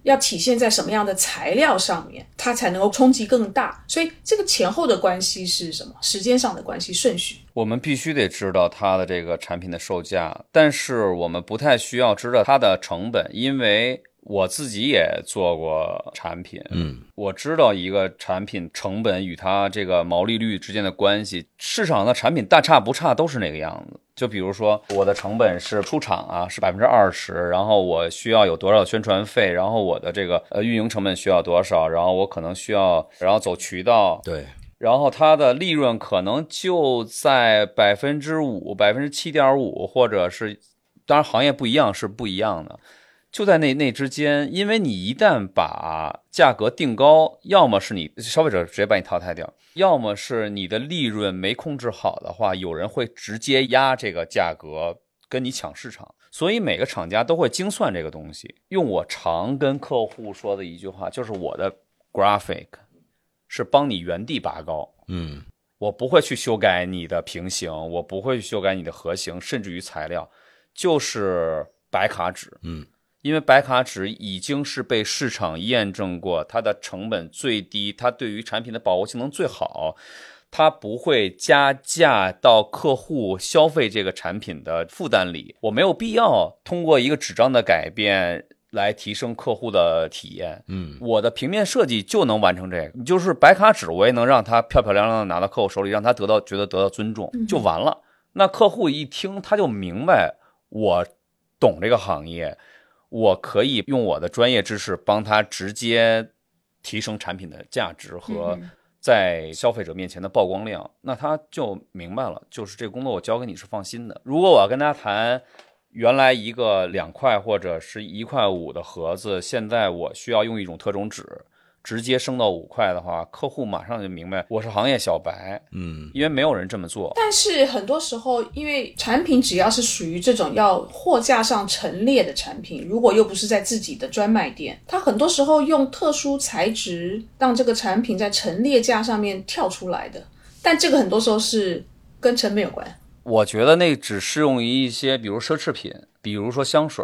Speaker 1: 要体现在什么样的材料上面，它才能够冲击更大。所以这个前后的关系是什么？时间上的关系顺序。
Speaker 2: 我们必须得知道它的这个产品的售价，但是我们不太需要知道它的成本，因为我自己也做过产品，
Speaker 3: 嗯，
Speaker 2: 我知道一个产品成本与它这个毛利率之间的关系。市场的产品大差不差都是那个样子。就比如说我的成本是出厂啊是百分之二十，然后我需要有多少宣传费，然后我的这个呃运营成本需要多少，然后我可能需要然后走渠道，
Speaker 3: 对，
Speaker 2: 然后它的利润可能就在百分之五、百分之七点五，或者是，当然行业不一样是不一样的，就在那那之间，因为你一旦把价格定高，要么是你消费者直接把你淘汰掉，要么是你的利润没控制好的话，有人会直接压这个价格跟你抢市场，所以每个厂家都会精算这个东西。用我常跟客户说的一句话，就是我的 graphic。是帮你原地拔高，
Speaker 3: 嗯，
Speaker 2: 我不会去修改你的平行，我不会去修改你的核型，甚至于材料，就是白卡纸，
Speaker 3: 嗯，
Speaker 2: 因为白卡纸已经是被市场验证过，它的成本最低，它对于产品的保护性能最好，它不会加价到客户消费这个产品的负担里，我没有必要通过一个纸张的改变。来提升客户的体验，
Speaker 3: 嗯，
Speaker 2: 我的平面设计就能完成这个，你就是白卡纸，我也能让它漂漂亮亮的拿到客户手里，让他得到觉得得到尊重就完了。那客户一听他就明白，我懂这个行业，我可以用我的专业知识帮他直接提升产品的价值和在消费者面前的曝光量，那他就明白了，就是这个工作我交给你是放心的。如果我要跟他谈。原来一个两块或者是一块五的盒子，现在我需要用一种特种纸，直接升到五块的话，客户马上就明白我是行业小白，
Speaker 3: 嗯，
Speaker 2: 因为没有人这么做。
Speaker 1: 但是很多时候，因为产品只要是属于这种要货架上陈列的产品，如果又不是在自己的专卖店，它很多时候用特殊材质让这个产品在陈列架上面跳出来的，但这个很多时候是跟成本有关。
Speaker 2: 我觉得那只适用于一些，比如奢侈品，比如说香水，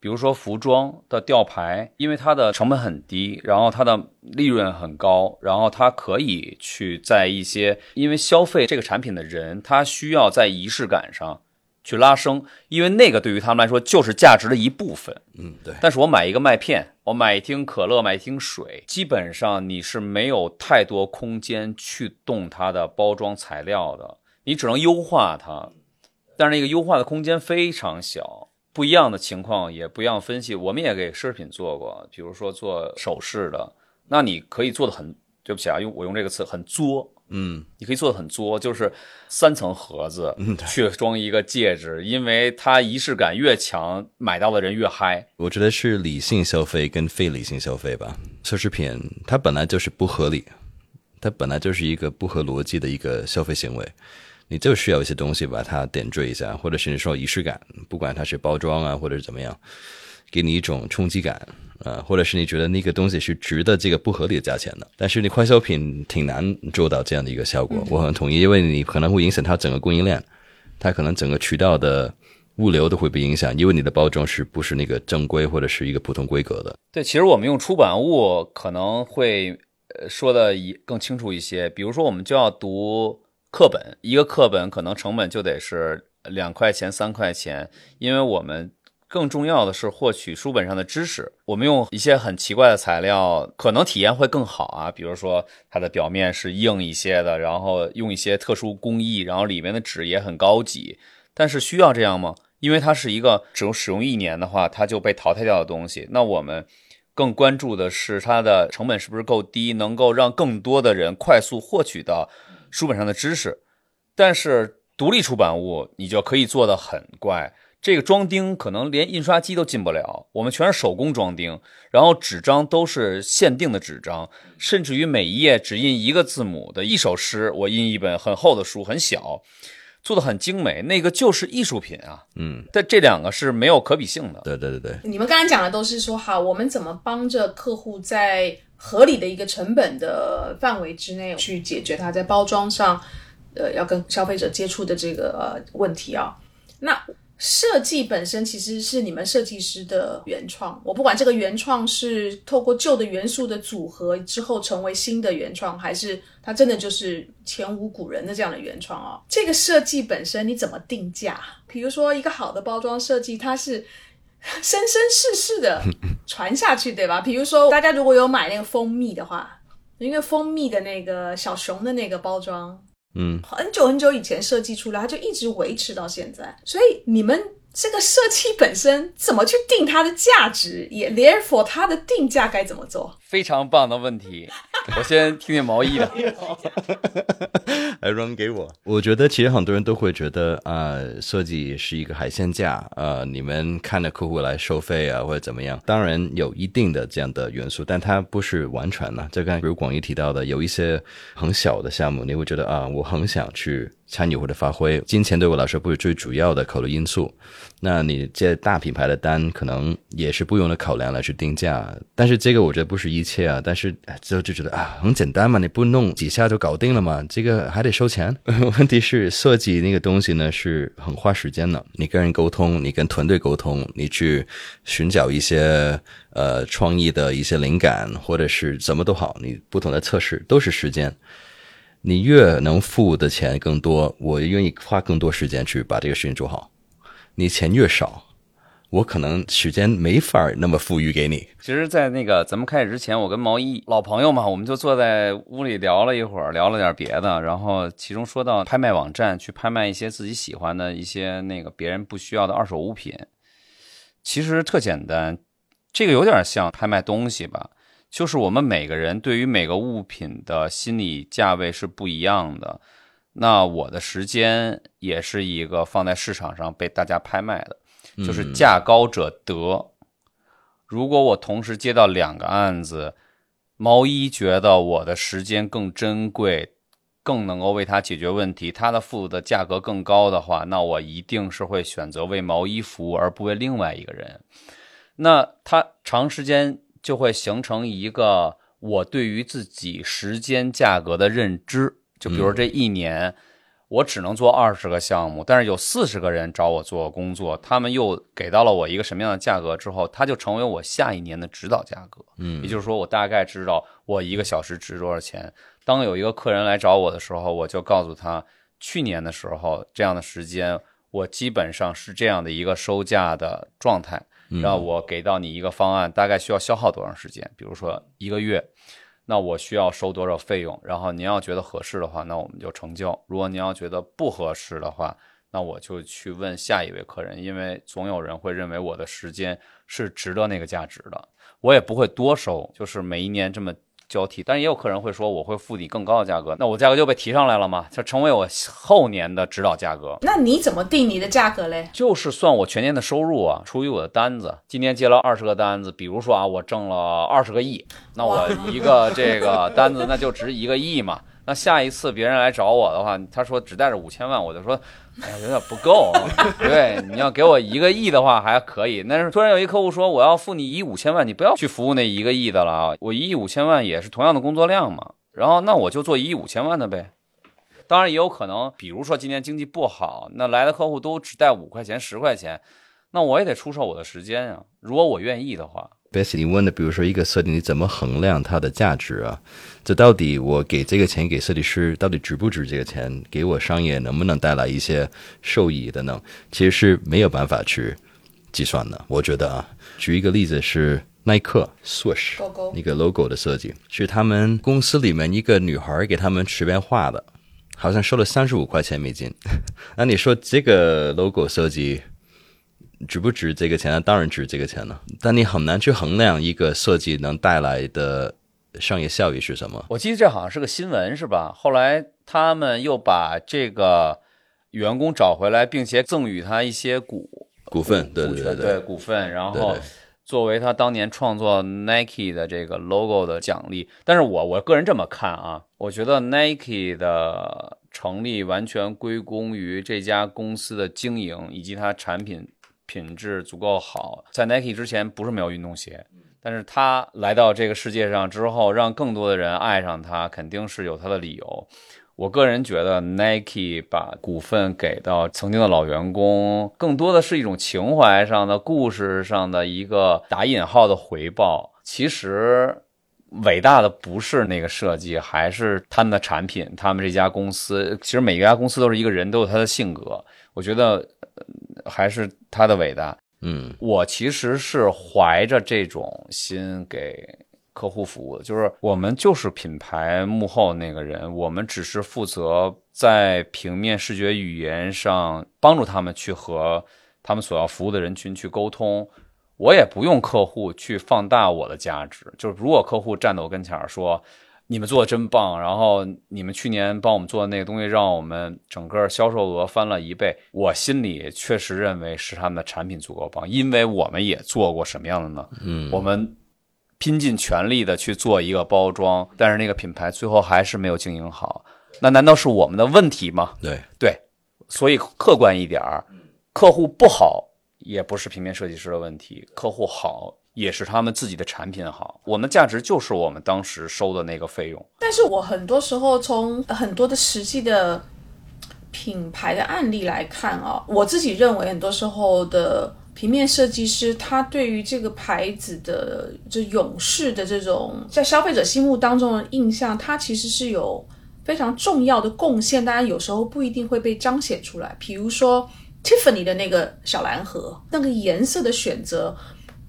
Speaker 2: 比如说服装的吊牌，因为它的成本很低，然后它的利润很高，然后它可以去在一些因为消费这个产品的人，他需要在仪式感上去拉升，因为那个对于他们来说就是价值的一部分。
Speaker 3: 嗯，对。
Speaker 2: 但是我买一个麦片，我买一听可乐，买一听水，基本上你是没有太多空间去动它的包装材料的。你只能优化它，但是那个优化的空间非常小。不一样的情况也不一样分析。我们也给奢侈品做过，比如说做首饰的，那你可以做的很，对不起啊，用我用这个词很作，
Speaker 3: 嗯，
Speaker 2: 你可以做的很作，就是三层盒子去装一个戒指，因为它仪式感越强，买到的人越嗨。
Speaker 3: 我觉得是理性消费跟非理性消费吧。奢侈品它本来就是不合理，它本来就是一个不合逻辑的一个消费行为。你就需要一些东西把它点缀一下，或者是说仪式感，不管它是包装啊，或者是怎么样，给你一种冲击感啊，或者是你觉得那个东西是值得这个不合理的价钱的。但是你快消品挺难做到这样的一个效果，我很同意，因为你可能会影响它整个供应链，它可能整个渠道的物流都会被影响，因为你的包装是不是那个正规或者是一个普通规格的。
Speaker 2: 对，其实我们用出版物可能会呃说的更清楚一些，比如说我们就要读。课本一个课本可能成本就得是两块钱三块钱，因为我们更重要的是获取书本上的知识。我们用一些很奇怪的材料，可能体验会更好啊。比如说它的表面是硬一些的，然后用一些特殊工艺，然后里面的纸也很高级。但是需要这样吗？因为它是一个只用使用一年的话，它就被淘汰掉的东西。那我们更关注的是它的成本是不是够低，能够让更多的人快速获取到。书本上的知识，但是独立出版物你就可以做的很怪。这个装订可能连印刷机都进不了，我们全是手工装订，然后纸张都是限定的纸张，甚至于每一页只印一个字母的一首诗，我印一本很厚的书，很小，做的很精美，那个就是艺术品啊。
Speaker 3: 嗯，
Speaker 2: 但这两个是没有可比性的。
Speaker 3: 对对对对，
Speaker 1: 你们刚才讲的都是说好，我们怎么帮着客户在。合理的一个成本的范围之内去解决它在包装上，呃，要跟消费者接触的这个问题啊。那设计本身其实是你们设计师的原创，我不管这个原创是透过旧的元素的组合之后成为新的原创，还是它真的就是前无古人的这样的原创啊。这个设计本身你怎么定价？比如说一个好的包装设计，它是。(laughs) 生生世世的传下去，对吧？比如说，大家如果有买那个蜂蜜的话，因为蜂蜜的那个小熊的那个包装，
Speaker 3: 嗯，
Speaker 1: 很久很久以前设计出来，它就一直维持到现在。所以你们这个设计本身怎么去定它的价值，也 therefore 它的定价该怎么做？
Speaker 2: 非常棒的问题，我先听听毛衣的。(laughs)
Speaker 3: 来扔给我。我觉得其实很多人都会觉得啊、呃设计是一个海鲜价，呃，你们看着客户来收费啊，或者怎么样，当然有一定的这样的元素，但它不是完全的。就刚才比如广义提到的，有一些很小的项目，你会觉得啊，我很想去参与或者发挥，金钱对我来说不是最主要的考虑因素。那你接大品牌的单，可能也是不用的考量来去定价，但是这个我觉得不是一切啊。但是之后就觉得啊，很简单嘛，你不弄几下就搞定了嘛，这个还得收钱。(laughs) 问题是设计那个东西呢是很花时间的，你跟人沟通，你跟团队沟通，你去寻找一些呃创意的一些灵感，或者是怎么都好，你不同的测试都是时间。你越能付的钱更多，我愿意花更多时间去把这个事情做好。你钱越少，我可能时间没法那么富裕给你。
Speaker 2: 其实，在那个咱们开始之前，我跟毛衣老朋友嘛，我们就坐在屋里聊了一会儿，聊了点别的，然后其中说到拍卖网站去拍卖一些自己喜欢的一些那个别人不需要的二手物品，其实特简单，这个有点像拍卖东西吧，就是我们每个人对于每个物品的心理价位是不一样的。那我的时间也是一个放在市场上被大家拍卖的，就是价高者得。如果我同时接到两个案子，毛衣觉得我的时间更珍贵，更能够为他解决问题，他的付的价格更高的话，那我一定是会选择为毛衣服务，而不为另外一个人。那他长时间就会形成一个我对于自己时间价格的认知。就比如这一年，我只能做二十个项目，但是有四十个人找我做工作，他们又给到了我一个什么样的价格之后，它就成为我下一年的指导价格。
Speaker 3: 嗯
Speaker 2: 也就是说，我大概知道我一个小时值多少钱。当有一个客人来找我的时候，我就告诉他，去年的时候这样的时间，我基本上是这样的一个收价的状态。那我给到你一个方案，大概需要消耗多长时间？比如说一个月，那我需要收多少费用？然后您要觉得合适的话，那我们就成交；如果您要觉得不合适的话，那我就去问下一位客人，因为总有人会认为我的时间是值得那个价值的，我也不会多收，就是每一年这么交替。但是也有客人会说，我会付你更高的价格，那我价格就被提上来了嘛，就成为我后年的指导价格。
Speaker 1: 那你怎么定你的价格嘞？
Speaker 2: 就是算我全年的收入啊，除以我的单子。今年接了二十个单子，比如说啊，我挣了二十个亿，那我一个这个单子那就值一个亿嘛。那下一次别人来找我的话，他说只带着五千万，我就说，哎，有点不够啊。对，你要给我一个亿的话还可以。但是突然有一客户说我要付你一亿五千万，你不要去服务那一个亿的了啊，我一亿五千万也是同样的工作量嘛。然后那我就做一亿五千万的呗。当然也有可能，比如说今年经济不好，那来的客户都只带五块钱、十块钱，那我也得出售我的时间呀。如果我愿意的话，
Speaker 3: Bessy，你问的，比如说一个设计，你怎么衡量它的价值啊？这到底我给这个钱给设计师，到底值不值这个钱？给我商业能不能带来一些受益等等，其实是没有办法去计算的。我觉得啊，举一个例子是耐克
Speaker 1: 勾
Speaker 3: 一个 logo 的设计，是他们公司里面一个女孩给他们随便画的，好像收了三十五块钱美金。(laughs) 那你说这个 logo 设计？值不值这个钱呢？当然值这个钱了，但你很难去衡量一个设计能带来的商业效益是什么。
Speaker 2: 我记得这好像是个新闻是吧？后来他们又把这个员工找回来，并且赠予他一些股
Speaker 3: 股份，对对对
Speaker 2: 股份，然
Speaker 3: 对
Speaker 2: 后作为他当年创作 Nike 的这个 logo 的奖励。但是我我个人这么看啊，我觉得 Nike 的成立完全归功于这家公司的经营以及它产品品质足够好。在 Nike 之前不是没有运动鞋。但是他来到这个世界上之后，让更多的人爱上他，肯定是有他的理由。我个人觉得，Nike 把股份给到曾经的老员工，更多的是一种情怀上的、故事上的一个打引号的回报。其实，伟大的不是那个设计，还是他们的产品，他们这家公司。其实每一家公司都是一个人，都有他的性格。我觉得，还是他的伟大。
Speaker 3: 嗯
Speaker 2: 我其实是怀着这种心给客户服务的，就是我们就是品牌幕后那个人，我们只是负责在平面视觉语言上帮助他们去和他们所要服务的人群去沟通，我也不用客户去放大我的价值。就是如果客户站在我跟前儿说。你们做的真棒，然后你们去年帮我们做的那个东西，让我们整个销售额翻了一倍。我心里确实认为是他们的产品足够棒，因为我们也做过什么样的呢？
Speaker 3: 嗯，
Speaker 2: 我们拼尽全力的去做一个包装，但是那个品牌最后还是没有经营好，那难道是我们的问题吗？
Speaker 3: 对
Speaker 2: 对，所以客观一点儿，客户不好也不是平面设计师的问题，客户好。也是他们自己的产品好，我们价值就是我们当时收的那个费用。
Speaker 1: 但是我很多时候从很多的实际的品牌的案例来看啊，我自己认为很多时候的平面设计师，他对于这个牌子的这勇士的这种在消费者心目当中的印象，他其实是有非常重要的贡献，当然有时候不一定会被彰显出来。比如说 Tiffany 的那个小蓝盒，那个颜色的选择。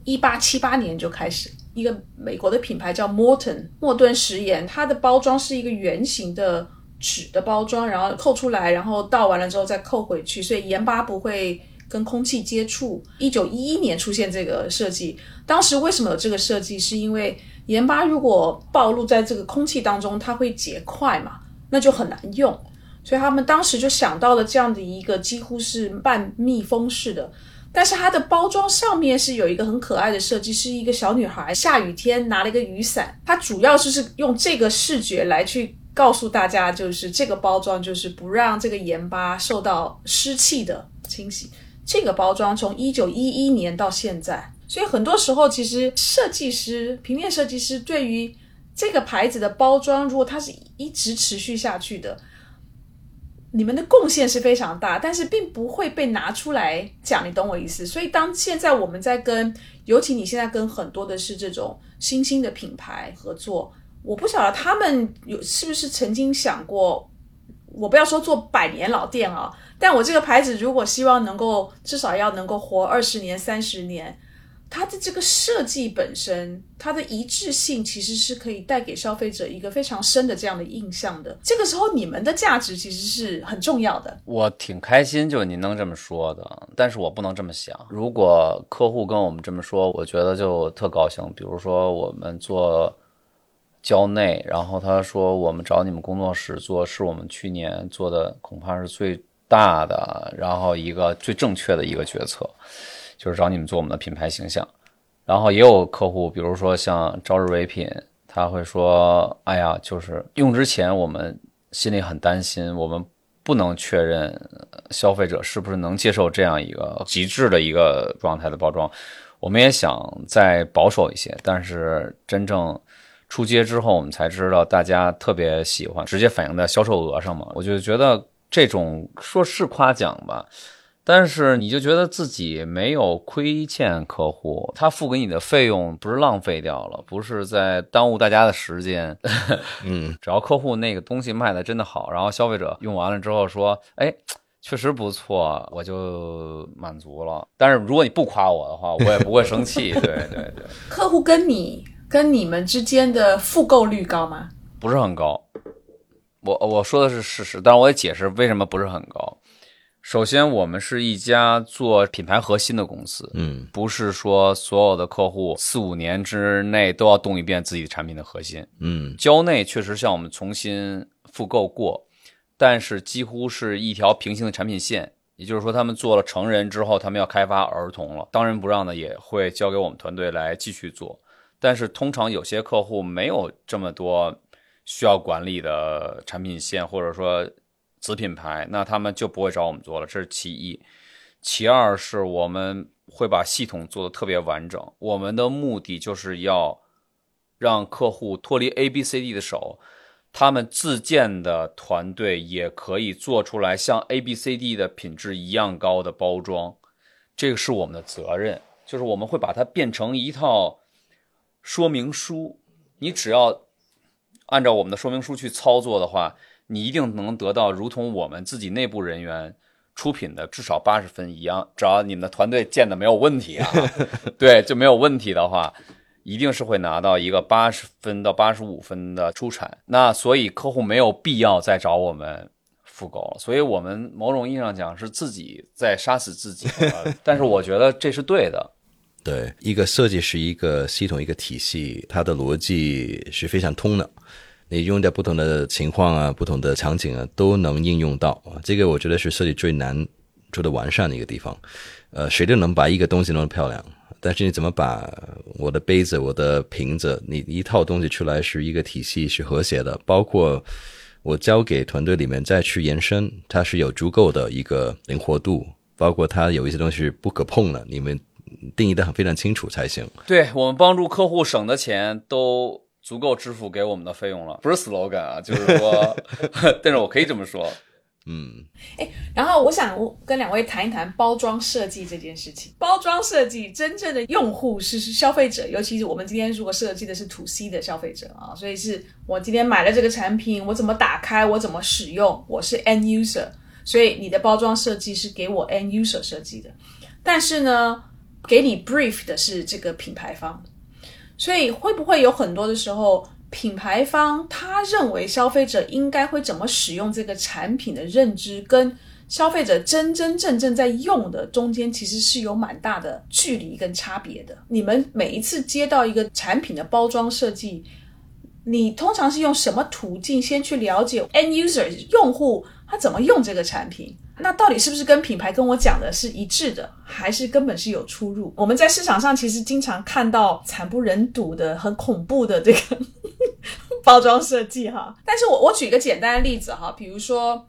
Speaker 1: 一八七八年就开始，一个美国的品牌叫 Morton 莫顿食盐，它的包装是一个圆形的纸的包装，然后扣出来，然后倒完了之后再扣回去，所以盐巴不会跟空气接触。一九一一年出现这个设计，当时为什么有这个设计？是因为盐巴如果暴露在这个空气当中，它会结块嘛，那就很难用，所以他们当时就想到了这样的一个几乎是半密封式的。但是它的包装上面是有一个很可爱的设计，是一个小女孩下雨天拿了一个雨伞。它主要就是用这个视觉来去告诉大家，就是这个包装就是不让这个盐巴受到湿气的清洗。这个包装从一九一一年到现在，所以很多时候其实设计师、平面设计师对于这个牌子的包装，如果它是一直持续下去的。你们的贡献是非常大，但是并不会被拿出来讲，你懂我意思？所以当现在我们在跟，尤其你现在跟很多的是这种新兴的品牌合作，我不晓得他们有是不是曾经想过，我不要说做百年老店啊，但我这个牌子如果希望能够至少要能够活二十年、三十年。它的这个设计本身，它的一致性其实是可以带给消费者一个非常深的这样的印象的。这个时候，你们的价值其实是很重要的。
Speaker 2: 我挺开心，就您能这么说的，但是我不能这么想。如果客户跟我们这么说，我觉得就特高兴。比如说，我们做交内，然后他说我们找你们工作室做，是我们去年做的恐怕是最大的，然后一个最正确的一个决策。就是找你们做我们的品牌形象，然后也有客户，比如说像朝日唯品，他会说：“哎呀，就是用之前我们心里很担心，我们不能确认消费者是不是能接受这样一个极致的一个状态的包装。我们也想再保守一些，但是真正出街之后，我们才知道大家特别喜欢，直接反映在销售额上嘛。我就觉得这种说是夸奖吧。”但是你就觉得自己没有亏欠客户，他付给你的费用不是浪费掉了，不是在耽误大家的时间。(laughs)
Speaker 3: 嗯，(laughs)
Speaker 2: 只要客户那个东西卖的真的好，然后消费者用完了之后说，哎，确实不错，我就满足了。但是如果你不夸我的话，我也不会生气。(laughs) 对对对，
Speaker 1: 客户跟你跟你们之间的复购率高吗？
Speaker 2: 不是很高。我我说的是事实，但是我也解释为什么不是很高。首先，我们是一家做品牌核心的公司，
Speaker 3: 嗯，
Speaker 2: 不是说所有的客户四五年之内都要动一遍自己产品的核心，
Speaker 3: 嗯，
Speaker 2: 蕉内确实向我们重新复购过，但是几乎是一条平行的产品线，也就是说，他们做了成人之后，他们要开发儿童了，当仁不让的也会交给我们团队来继续做，但是通常有些客户没有这么多需要管理的产品线，或者说。子品牌，那他们就不会找我们做了，这是其一。其二是我们会把系统做的特别完整，我们的目的就是要让客户脱离 A、B、C、D 的手，他们自建的团队也可以做出来像 A、B、C、D 的品质一样高的包装，这个是我们的责任，就是我们会把它变成一套说明书，你只要按照我们的说明书去操作的话。你一定能得到如同我们自己内部人员出品的至少八十分一样，只要你们的团队建的没有问题啊，(laughs) 对，就没有问题的话，一定是会拿到一个八十分到八十五分的出产。那所以客户没有必要再找我们复购了，所以我们某种意义上讲是自己在杀死自己。(laughs) 但是我觉得这是对的。
Speaker 3: 对，一个设计是一个系统，一个体系，它的逻辑是非常通的。你用在不同的情况啊、不同的场景啊，都能应用到啊。这个我觉得是设计最难做的完善的一个地方。呃，谁都能把一个东西弄得漂亮，但是你怎么把我的杯子、我的瓶子，你一套东西出来是一个体系，是和谐的，包括我交给团队里面再去延伸，它是有足够的一个灵活度，包括它有一些东西不可碰的，你们。定义的很非常清楚才行。
Speaker 2: 对我们帮助客户省的钱都足够支付给我们的费用了，不是 slogan 啊，(laughs) 就是说，但是我可以这么说，
Speaker 3: 嗯，
Speaker 1: 哎，然后我想跟两位谈一谈包装设计这件事情。包装设计真正的用户是是消费者，尤其是我们今天如果设计的是 to C 的消费者啊，所以是我今天买了这个产品，我怎么打开，我怎么使用，我是 end user，所以你的包装设计是给我 end user 设计的，但是呢？给你 brief 的是这个品牌方，所以会不会有很多的时候，品牌方他认为消费者应该会怎么使用这个产品的认知，跟消费者真真正正在用的中间，其实是有蛮大的距离跟差别的。你们每一次接到一个产品的包装设计，你通常是用什么途径先去了解 end user 用户他怎么用这个产品？那到底是不是跟品牌跟我讲的是一致的，还是根本是有出入？我们在市场上其实经常看到惨不忍睹的、很恐怖的这个 (laughs) 包装设计哈。但是我我举一个简单的例子哈，比如说，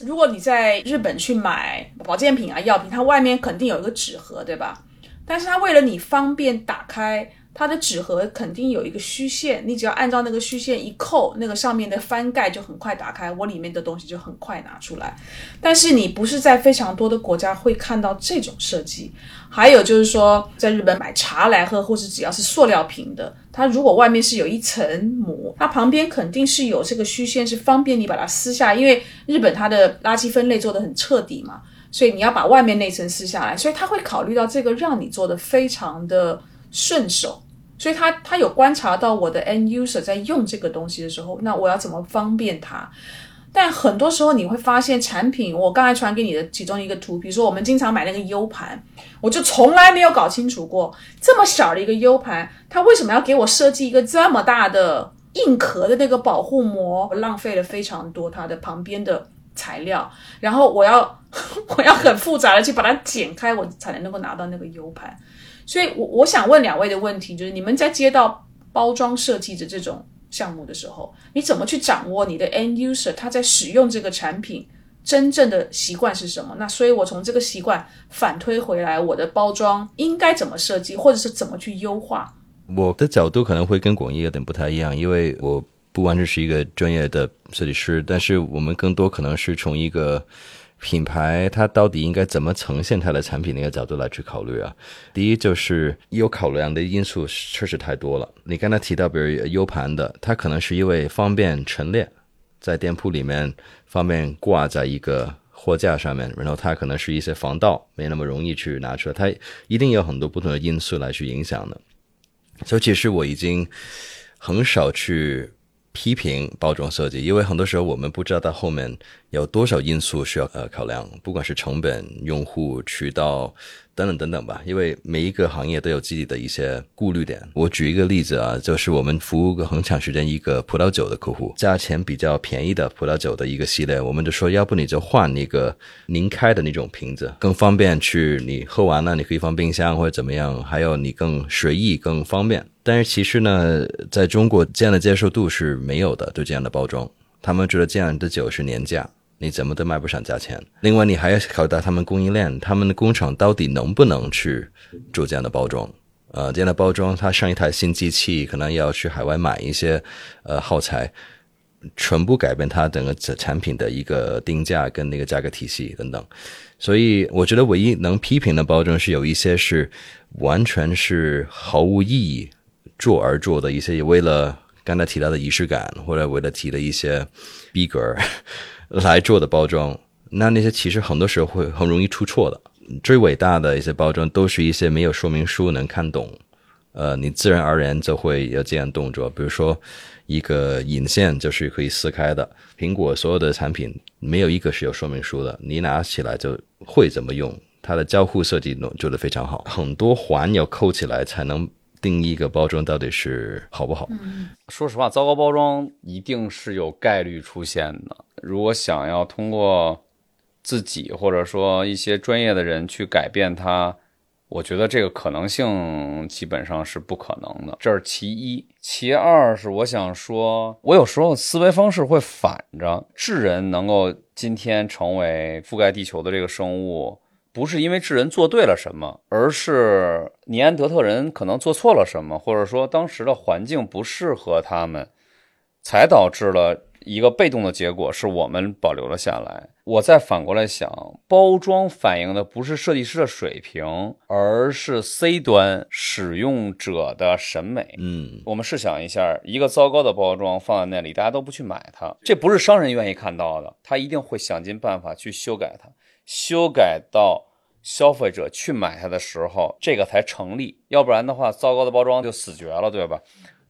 Speaker 1: 如果你在日本去买保健品啊、药品，它外面肯定有一个纸盒，对吧？但是它为了你方便打开。它的纸盒肯定有一个虚线，你只要按照那个虚线一扣，那个上面的翻盖就很快打开，我里面的东西就很快拿出来。但是你不是在非常多的国家会看到这种设计。还有就是说，在日本买茶来喝，或是只要是塑料瓶的，它如果外面是有一层膜，它旁边肯定是有这个虚线，是方便你把它撕下。因为日本它的垃圾分类做的很彻底嘛，所以你要把外面那层撕下来，所以他会考虑到这个，让你做的非常的顺手。所以他他有观察到我的 end user 在用这个东西的时候，那我要怎么方便他？但很多时候你会发现，产品我刚才传给你的其中一个图，比如说我们经常买那个 U 盘，我就从来没有搞清楚过这么小的一个 U 盘，它为什么要给我设计一个这么大的硬壳的那个保护膜？浪费了非常多它的旁边的材料，然后我要 (laughs) 我要很复杂的去把它剪开，我才能够拿到那个 U 盘。所以，我我想问两位的问题就是：你们在接到包装设计的这种项目的时候，你怎么去掌握你的 end user 他在使用这个产品真正的习惯是什么？那所以，我从这个习惯反推回来，我的包装应该怎么设计，或者是怎么去优化？
Speaker 3: 我的角度可能会跟广义有点不太一样，因为我不完全是一个专业的设计师，但是我们更多可能是从一个。品牌它到底应该怎么呈现它的产品那个角度来去考虑啊？第一就是有考量的因素确实太多了。你刚才提到，比如 U 盘的，它可能是因为方便陈列，在店铺里面方便挂在一个货架上面，然后它可能是一些防盗，没那么容易去拿出来。它一定有很多不同的因素来去影响的。所以其实我已经很少去。批评包装设计，因为很多时候我们不知道它后面有多少因素需要呃考量，不管是成本、用户、渠道等等等等吧。因为每一个行业都有自己的一些顾虑点。我举一个例子啊，就是我们服务个很长时间一个葡萄酒的客户，价钱比较便宜的葡萄酒的一个系列，我们就说，要不你就换那个拧开的那种瓶子，更方便去你喝完了你可以放冰箱或者怎么样，还有你更随意更方便。但是其实呢，在中国这样的接受度是没有的，对这样的包装，他们觉得这样的酒是廉价，你怎么都卖不上价钱。另外，你还要考虑到他们供应链，他们的工厂到底能不能去做这样的包装？呃，这样的包装，它上一台新机器，可能要去海外买一些呃耗材，全部改变它整个产品的一个定价跟那个价格体系等等。所以，我觉得唯一能批评的包装是有一些是完全是毫无意义。做而做的一些，也为了刚才提到的仪式感，或者为了提的一些逼格来做的包装，那那些其实很多时候会很容易出错的。最伟大的一些包装，都是一些没有说明书能看懂，呃，你自然而然就会有这样动作。比如说，一个引线就是可以撕开的。苹果所有的产品没有一个是有说明书的，你拿起来就会怎么用。它的交互设计做得非常好，很多环要扣起来才能定义一个包装到底是好不好。
Speaker 2: 说实话，糟糕包装一定是有概率出现的。如果想要通过自己或者说一些专业的人去改变它，我觉得这个可能性基本上是不可能的。这是其一，其二是我想说，我有时候思维方式会反着，智人能够今天成为覆盖地球的这个生物。不是因为智人做对了什么，而是尼安德特人可能做错了什么，或者说当时的环境不适合他们，才导致了一个被动的结果，是我们保留了下来。我再反过来想，包装反映的不是设计师的水平，而是 C 端使用者的审美。
Speaker 3: 嗯，
Speaker 2: 我们试想一下，一个糟糕的包装放在那里，大家都不去买它，这不是商人愿意看到的，他一定会想尽办法去修改它。修改到消费者去买它的时候，这个才成立。要不然的话，糟糕的包装就死绝了，对吧？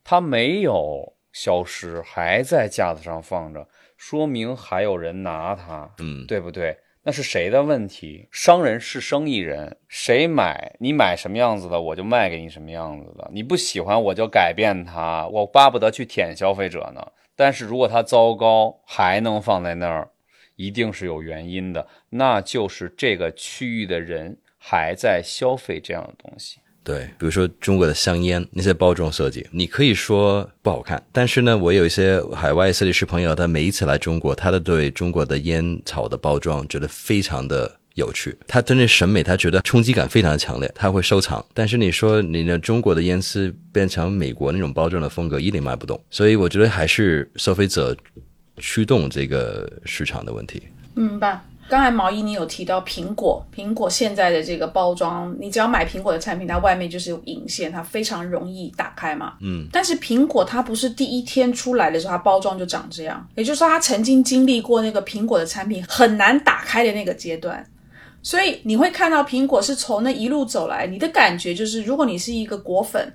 Speaker 2: 它没有消失，还在架子上放着，说明还有人拿它，
Speaker 3: 嗯，
Speaker 2: 对不对？那是谁的问题？商人是生意人，谁买你买什么样子的，我就卖给你什么样子的。你不喜欢，我就改变它，我巴不得去舔消费者呢。但是如果它糟糕，还能放在那儿。一定是有原因的，那就是这个区域的人还在消费这样的东西。
Speaker 3: 对，比如说中国的香烟那些包装设计，你可以说不好看，但是呢，我有一些海外设计师朋友，他每一次来中国，他都对中国的烟草的包装觉得非常的有趣。他针对审美，他觉得冲击感非常的强烈，他会收藏。但是你说你的中国的烟丝变成美国那种包装的风格，一定卖不动。所以我觉得还是消费者。驱动这个市场的问题，
Speaker 1: 明白。刚才毛衣你有提到苹果，苹果现在的这个包装，你只要买苹果的产品，它外面就是有引线，它非常容易打开嘛。
Speaker 3: 嗯。
Speaker 1: 但是苹果它不是第一天出来的时候，它包装就长这样，也就是说它曾经经历过那个苹果的产品很难打开的那个阶段，所以你会看到苹果是从那一路走来，你的感觉就是，如果你是一个果粉。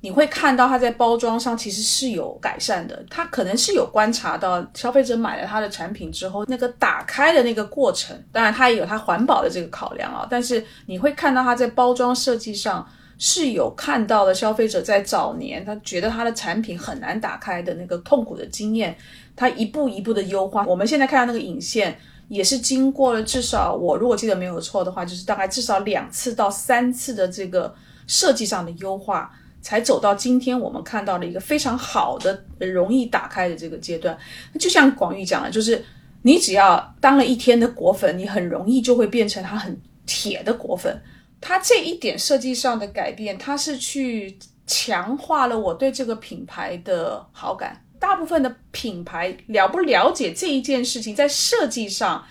Speaker 1: 你会看到它在包装上其实是有改善的，它可能是有观察到消费者买了它的产品之后，那个打开的那个过程，当然它也有它环保的这个考量啊。但是你会看到它在包装设计上是有看到的，消费者在早年他觉得他的产品很难打开的那个痛苦的经验，它一步一步的优化。我们现在看到那个引线，也是经过了至少我如果记得没有错的话，就是大概至少两次到三次的这个设计上的优化。才走到今天，我们看到了一个非常好的、容易打开的这个阶段。就像广玉讲的，就是你只要当了一天的果粉，你很容易就会变成他很铁的果粉。他这一点设计上的改变，他是去强化了我对这个品牌的好感。大部分的品牌了不了解这一件事情，在设计上，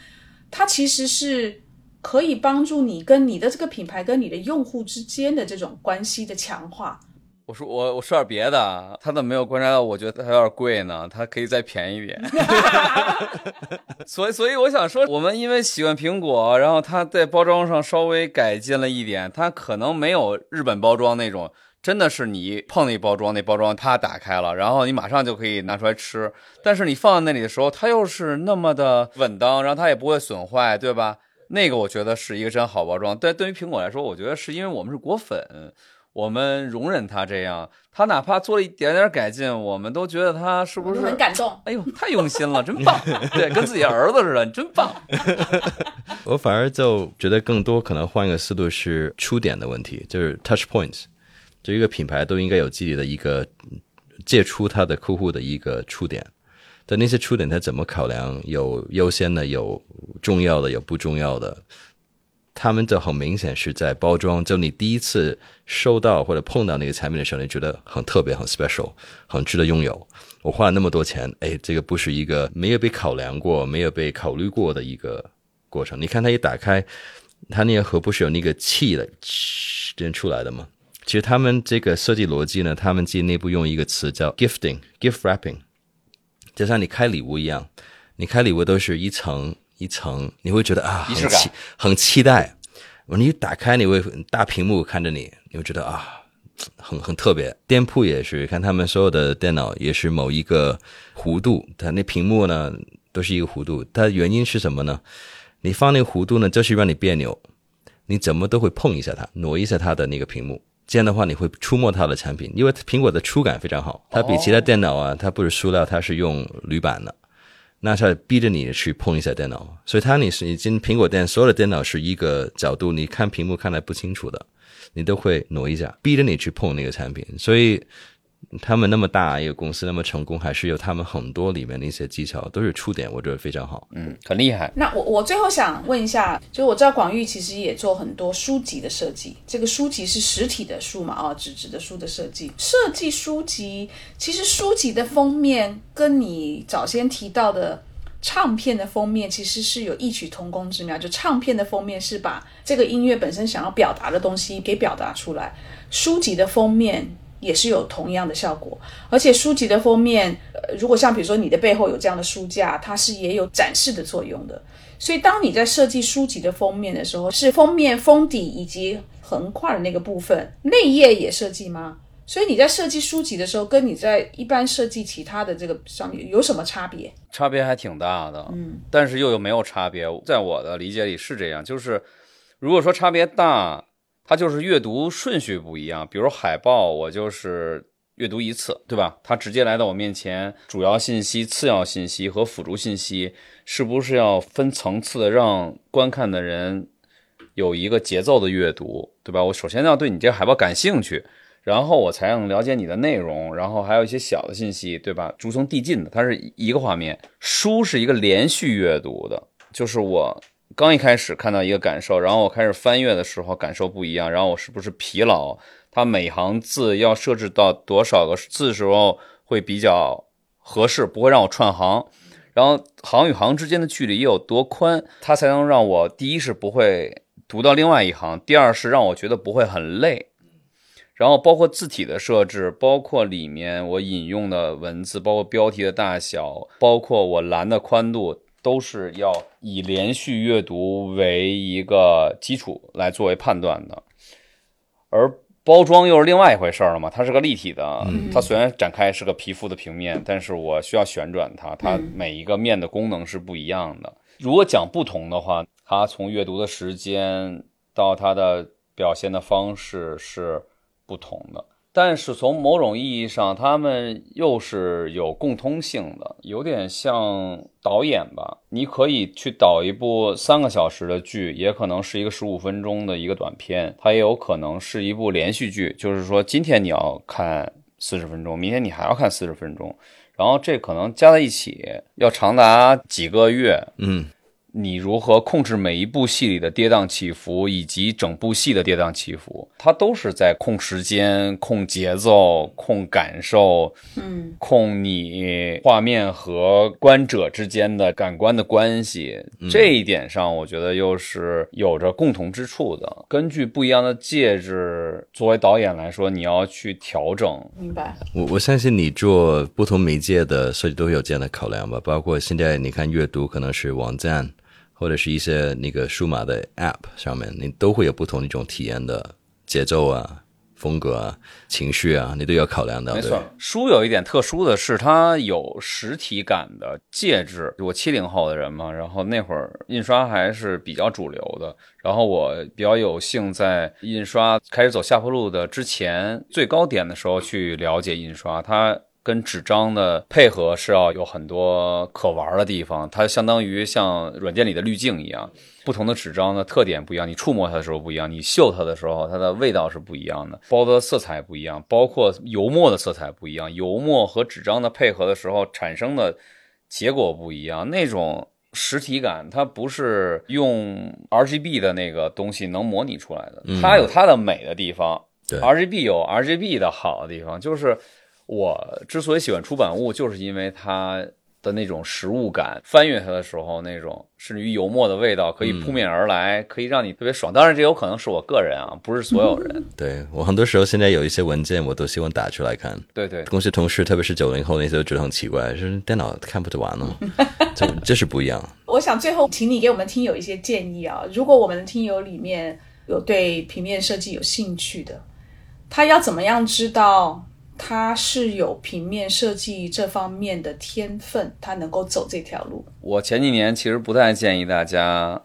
Speaker 1: 它其实是可以帮助你跟你的这个品牌跟你的用户之间的这种关系的强化。
Speaker 2: 我说我我说点别的，他怎么没有观察到？我觉得它有点贵呢，它可以再便宜点。(laughs) 所以所以我想说，我们因为喜欢苹果，然后它在包装上稍微改进了一点，它可能没有日本包装那种，真的是你碰那包装，那包装啪打开了，然后你马上就可以拿出来吃。但是你放在那里的时候，它又是那么的稳当，然后它也不会损坏，对吧？那个我觉得是一个真好包装。但对于苹果来说，我觉得是因为我们是果粉。我们容忍他这样，他哪怕做了一点点改进，我们都觉得他是不是
Speaker 1: 很感动？
Speaker 2: 哎呦，太用心了，真棒！(laughs) 对，跟自己儿子似的，你真棒。(laughs)
Speaker 3: 我反而就觉得更多可能换一个思路是出点的问题，就是 touch points，就一个品牌都应该有自己的一个借出他的客户的一个触点，但那些触点他怎么考量？有优先的，有重要的，有不重要的。他们就很明显是在包装，就你第一次收到或者碰到那个产品的时候，你觉得很特别、很 special、很值得拥有。我花了那么多钱，哎，这个不是一个没有被考量过、没有被考虑过的一个过程。你看它一打开，它那个盒不是有那个气的这样出来的吗？其实他们这个设计逻辑呢，他们自己内部用一个词叫 gifting、gift wrapping，就像你开礼物一样，你开礼物都是一层。一层，你会觉得啊，很期很期待。你一打开，你会大屏幕看着你，你会觉得啊，很很特别。店铺也是，看他们所有的电脑也是某一个弧度，它那屏幕呢都是一个弧度。它原因是什么呢？你放那个弧度呢，就是让你别扭，你怎么都会碰一下它，挪一下它的那个屏幕。这样的话，你会触摸它的产品，因为苹果的触感非常好，它比其他电脑啊，它不是塑料，它是用铝板的。那他逼着你去碰一下电脑，所以他你是已经苹果店所有的电脑是一个角度，你看屏幕看来不清楚的，你都会挪一下，逼着你去碰那个产品。所以他们那么大一个公司那么成功，还是有他们很多里面的一些技巧都是触点，我觉得非常好。
Speaker 2: 嗯，很厉害。
Speaker 1: 那我我最后想问一下，就是我知道广域其实也做很多书籍的设计，这个书籍是实体的书嘛？啊，纸质的书的设计，设计书籍，其实书籍的封面跟你早先提到的唱片的封面其实是有异曲同工之妙。就唱片的封面是把这个音乐本身想要表达的东西给表达出来，书籍的封面。也是有同样的效果，而且书籍的封面，呃，如果像比如说你的背后有这样的书架，它是也有展示的作用的。所以当你在设计书籍的封面的时候，是封面、封底以及横跨的那个部分，内页也设计吗？所以你在设计书籍的时候，跟你在一般设计其他的这个上面有什么差别？
Speaker 2: 差别还挺大的，嗯，但是又有没有差别？在我的理解里是这样，就是如果说差别大。它就是阅读顺序不一样，比如海报，我就是阅读一次，对吧？它直接来到我面前，主要信息、次要信息和辅助信息，是不是要分层次的让观看的人有一个节奏的阅读，对吧？我首先要对你这海报感兴趣，然后我才能了解你的内容，然后还有一些小的信息，对吧？逐层递进的，它是一个画面。书是一个连续阅读的，就是我。刚一开始看到一个感受，然后我开始翻阅的时候感受不一样，然后我是不是疲劳？它每行字要设置到多少个字时候会比较合适，不会让我串行？然后行与行之间的距离有多宽，它才能让我第一是不会读到另外一行，第二是让我觉得不会很累。然后包括字体的设置，包括里面我引用的文字，包括标题的大小，包括我栏的宽度。都是要以连续阅读为一个基础来作为判断的，而包装又是另外一回事了嘛？它是个立体的，它虽然展开是个皮肤的平面，但是我需要旋转它，它每一个面的功能是不一样的。如果讲不同的话，它从阅读的时间到它的表现的方式是不同的。但是从某种意义上，他们又是有共通性的，有点像导演吧。你可以去导一部三个小时的剧，也可能是一个十五分钟的一个短片，它也有可能是一部连续剧。就是说，今天你要看四十分钟，明天你还要看四十分钟，然后这可能加在一起要长达几个月。
Speaker 3: 嗯。
Speaker 2: 你如何控制每一部戏里的跌宕起伏，以及整部戏的跌宕起伏？它都是在控时间、控节奏、控感受，
Speaker 1: 嗯，
Speaker 2: 控你画面和观者之间的感官的关系。这一点上，我觉得又是有着共同之处的。根据不一样的介质，作为导演来说，你要去调整。
Speaker 1: 明白。
Speaker 3: 我我相信你做不同媒介的设计都有这样的考量吧？包括现在你看阅读，可能是网站。或者是一些那个数码的 App 上面，你都会有不同的一种体验的节奏啊、风格啊、情绪啊，你都要考量的。
Speaker 2: 没错，书有一点特殊的是，它有实体感的介质。我七零后的人嘛，然后那会儿印刷还是比较主流的。然后我比较有幸在印刷开始走下坡路的之前最高点的时候去了解印刷，它。跟纸张的配合是要有很多可玩的地方，它相当于像软件里的滤镜一样，不同的纸张的特点不一样，你触摸它的时候不一样，你嗅它的时候，它的味道是不一样的，包的色彩不一样，包括油墨的色彩不一样，油墨和纸张的配合的时候产生的结果不一样，那种实体感它不是用 RGB 的那个东西能模拟出来的，它有它的美的地方，RGB 有 RGB 的好的地方，就是。我之所以喜欢出版物，就是因为它的那种实物感，翻阅它的时候那种甚至于油墨的味道可以扑面而来，可以让你特别爽。当然，这有可能是我个人啊，不是所有人。
Speaker 3: 对我很多时候现在有一些文件，我都希望打出来看。
Speaker 2: 对对，
Speaker 3: 公司同事，特别是九零后那些，都觉得很奇怪，就是电脑看不 (laughs) 就完了吗？这这是不一样。
Speaker 1: 我想最后请你给我们听友一些建议啊，如果我们的听友里面有对平面设计有兴趣的。他要怎么样知道他是有平面设计这方面的天分，他能够走这条路？
Speaker 2: 我前几年其实不太建议大家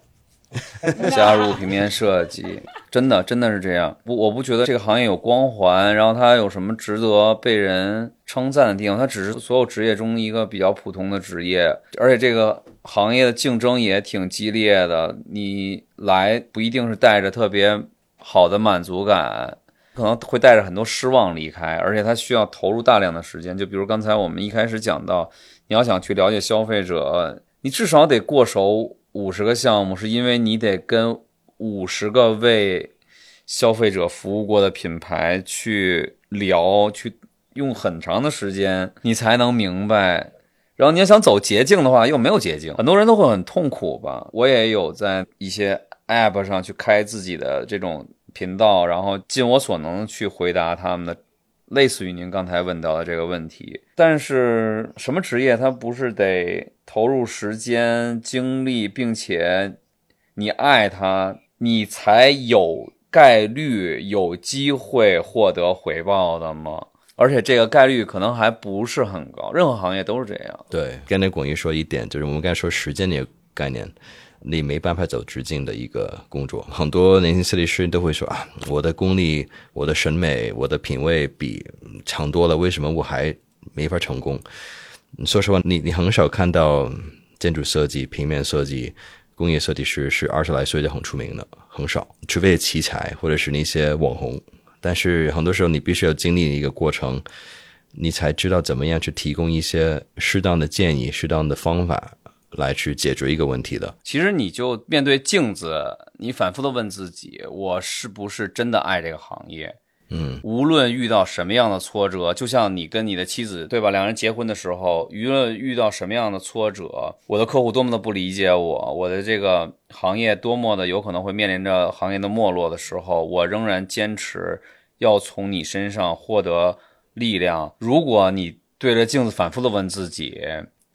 Speaker 2: (laughs) 加入平面设计，(laughs) 真的真的是这样。不，我不觉得这个行业有光环，然后它有什么值得被人称赞的地方。它只是所有职业中一个比较普通的职业，而且这个行业的竞争也挺激烈的。你来不一定是带着特别好的满足感，可能会带着很多失望离开，而且他需要投入大量的时间。就比如刚才我们一开始讲到，你要想去了解消费者，你至少得过手。五十个项目，是因为你得跟五十个为消费者服务过的品牌去聊，去用很长的时间，你才能明白。然后你要想走捷径的话，又没有捷径，很多人都会很痛苦吧。我也有在一些 App 上去开自己的这种频道，然后尽我所能去回答他们的。类似于您刚才问到的这个问题，但是什么职业它不是得投入时间、精力，并且你爱它，你才有概率、有机会获得回报的吗？而且这个概率可能还不是很高，任何行业都是这样。
Speaker 3: 对，刚才广义说一点，就是我们刚才说时间这个概念。你没办法走直径的一个工作，很多年轻设计师都会说啊，我的功力、我的审美、我的品味比强多了，为什么我还没法成功？说实话，你你很少看到建筑设计、平面设计、工业设计师是二十来岁就很出名的，很少，除非奇才或者是那些网红。但是很多时候，你必须要经历一个过程，你才知道怎么样去提供一些适当的建议、适当的方法。来去解决一个问题的，
Speaker 2: 其实你就面对镜子，你反复的问自己：我是不是真的爱这个行业？
Speaker 3: 嗯，
Speaker 2: 无论遇到什么样的挫折，就像你跟你的妻子，对吧？两人结婚的时候，无论遇到什么样的挫折，我的客户多么的不理解我，我的这个行业多么的有可能会面临着行业的没落的时候，我仍然坚持要从你身上获得力量。如果你对着镜子反复的问自己，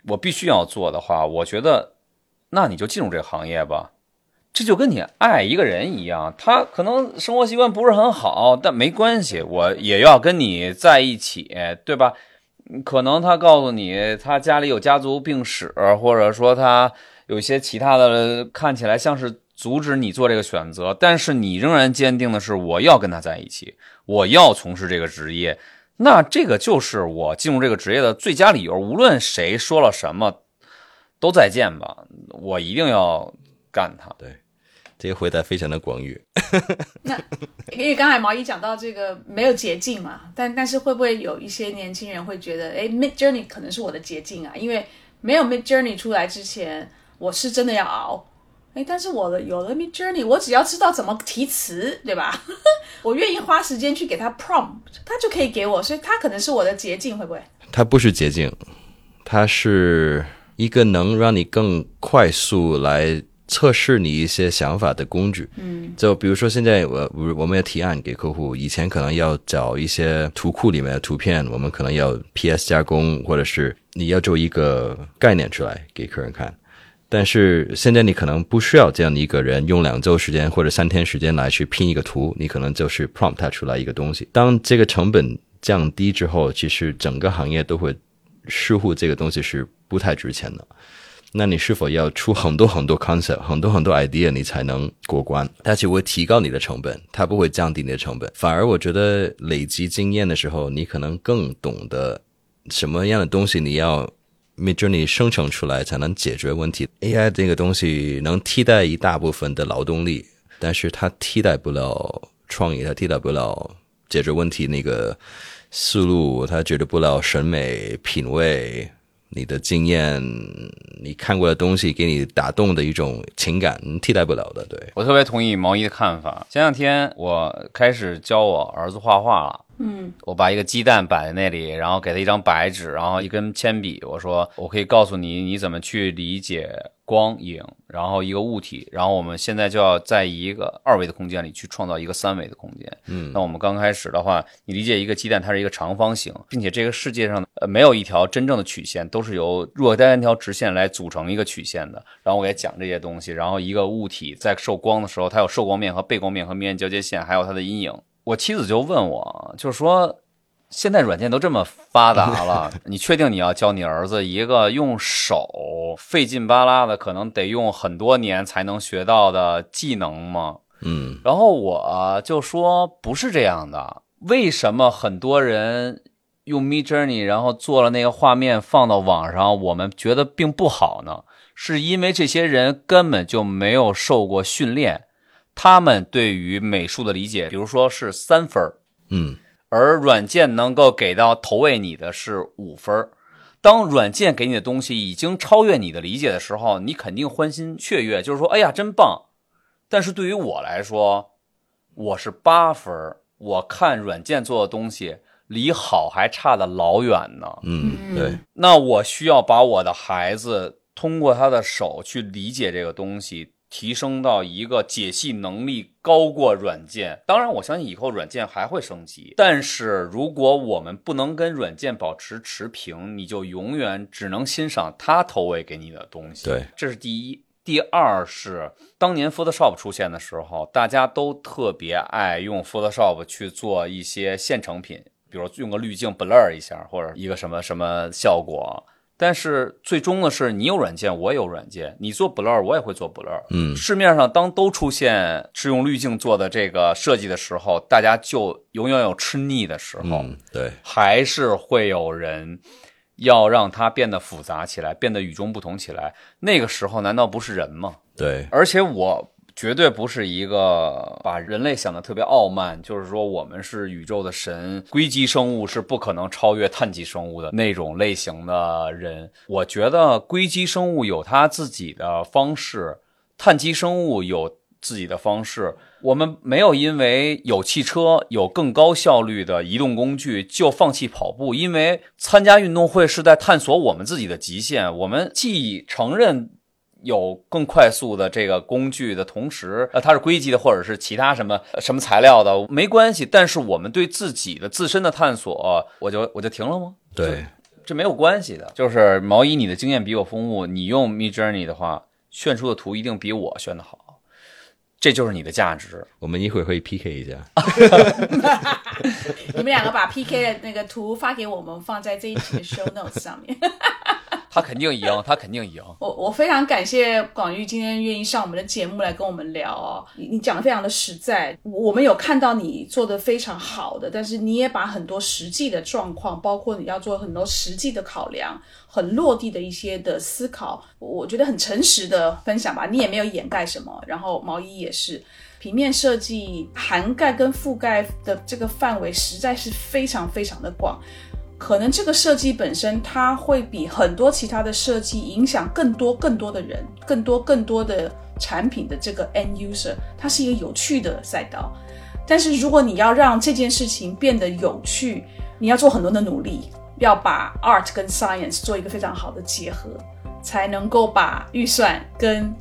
Speaker 2: 我必须要做的话，我觉得，那你就进入这个行业吧。这就跟你爱一个人一样，他可能生活习惯不是很好，但没关系，我也要跟你在一起，对吧？可能他告诉你他家里有家族病史，或者说他有一些其他的，看起来像是阻止你做这个选择，但是你仍然坚定的是我要跟他在一起，我要从事这个职业。那这个就是我进入这个职业的最佳理由。无论谁说了什么，都再见吧，我一定要干他。
Speaker 3: 对，这个回答非常的广域。(laughs)
Speaker 1: 那因为刚才毛衣讲到这个没有捷径嘛，但但是会不会有一些年轻人会觉得，哎，Mid Journey 可能是我的捷径啊？因为没有 Mid Journey 出来之前，我是真的要熬。哎，但是我的有了 Mid Journey，我只要知道怎么提词，对吧？(laughs) 我愿意花时间去给他 prompt，他就可以给我，所以他可能是我的捷径，会不会？
Speaker 3: 它不是捷径，它是一个能让你更快速来测试你一些想法的工具。
Speaker 1: 嗯，
Speaker 3: 就比如说现在我我我们要提案给客户，以前可能要找一些图库里面的图片，我们可能要 PS 加工，或者是你要做一个概念出来给客人看。但是现在你可能不需要这样的一个人用两周时间或者三天时间来去拼一个图，你可能就是 prompt 它出来一个东西。当这个成本降低之后，其实整个行业都会似乎这个东西是不太值钱的。那你是否要出很多很多 concept、很多很多 idea，你才能过关？它就会提高你的成本，它不会降低你的成本。反而我觉得累积经验的时候，你可能更懂得什么样的东西你要。Midjourney 生成出来才能解决问题。AI 这个东西能替代一大部分的劳动力，但是它替代不了创意，它替代不了解决问题那个思路，它解决不了审美品味、你的经验、你看过的东西给你打动的一种情感，替代不了的。对
Speaker 2: 我特别同意毛衣的看法。前两天我开始教我儿子画画了。
Speaker 1: 嗯，
Speaker 2: 我把一个鸡蛋摆在那里，然后给他一张白纸，然后一根铅笔。我说，我可以告诉你，你怎么去理解光影，然后一个物体，然后我们现在就要在一个二维的空间里去创造一个三维的空间。
Speaker 3: 嗯，
Speaker 2: 那我们刚开始的话，你理解一个鸡蛋，它是一个长方形，并且这个世界上呃没有一条真正的曲线，都是由若干条直线来组成一个曲线的。然后我给讲这些东西，然后一个物体在受光的时候，它有受光面和背光面和面交接线，还有它的阴影。我妻子就问我，就是说，现在软件都这么发达了，(laughs) 你确定你要教你儿子一个用手费劲巴拉的，可能得用很多年才能学到的技能吗？
Speaker 3: 嗯
Speaker 2: 然后我就说不是这样的，为什么很多人用 Mid Journey，然后做了那个画面放到网上，我们觉得并不好呢？是因为这些人根本就没有受过训练，他们对于美术的理解，比如说是三分儿
Speaker 3: 嗯
Speaker 2: 而软件能够给到投喂你的是五分儿。当软件给你的东西已经超越你的理解的时候，你肯定欢欣雀跃，就是说，哎呀，真棒。但是对于我来说，我是八分儿，我看软件做的东西离好还差的老远呢。
Speaker 3: 嗯，对，
Speaker 2: 那我需要把我的孩子通过他的手去理解这个东西，提升到一个解析能力高过软件。当然，我相信以后软件还会升级，但是如果我们不能跟软件保持持平，你就永远只能欣赏它投喂给你的东西。
Speaker 3: 对，
Speaker 2: 这是第一。第二是当年 Photoshop 出现的时候，大家都特别爱用 Photoshop 去做一些现成品，比如用个滤镜 blur 一下，或者一个什么什么效果。但是最终的是，你有软件，我也有软件，你做 blur，我也会做 blur。
Speaker 3: 嗯
Speaker 2: 市面上当都出现是用滤镜做的这个设计的时候，大家就永远有吃腻的时候。
Speaker 3: 嗯对，
Speaker 2: 还是会有人要让它变得复杂起来，变得与众不同起来。那个时候难道不是人吗？
Speaker 3: 对，
Speaker 2: 而且我绝对不是一个把人类想的特别傲慢，就是说我们是宇宙的神，硅基生物是不可能超越碳基生物的那种类型的人。我觉得硅基生物有它自己的方式，碳基生物有自己的方式。我们没有因为有汽车有更高效率的移动工具就放弃跑步，因为参加运动会是在探索我们自己的极限。我们既承认有更快速的这个工具的同时，呃，它是硅基的或者是其他什么呃什么材料的没关系，但是我们对自己的自身的探索，我就我就停了吗？
Speaker 3: 对，
Speaker 2: 这没有关系的。就是毛衣，你的经验比我丰富，你用 Mid Journey 的话，炫出的图一定比我炫的好，这就是你的价值。
Speaker 3: 我们一会儿会 PK 一下。(laughs)
Speaker 1: 你们两个把 PK 的那个图发给我们，放在这一期的 show notes 上面。(laughs)
Speaker 2: 他肯定赢，他肯定赢。(laughs)
Speaker 1: 我我非常感谢广玉今天愿意上我们的节目来跟我们聊哦，你你讲的非常的实在，我们有看到你做的非常好的，但是你也把很多实际的状况，包括你要做很多实际的考量，很落地的一些的思考，我觉得很诚实的分享吧，你也没有掩盖什么，然后毛衣也是。平面设计涵盖跟覆盖的这个范围实在是非常非常的广，可能这个设计本身它会比很多其他的设计影响更多更多的人，更多更多的产品的这个 end user，它是一个有趣的赛道。但是如果你要让这件事情变得有趣，你要做很多的努力，要把 art 跟 science 做一个非常好的结合，才能够把预算跟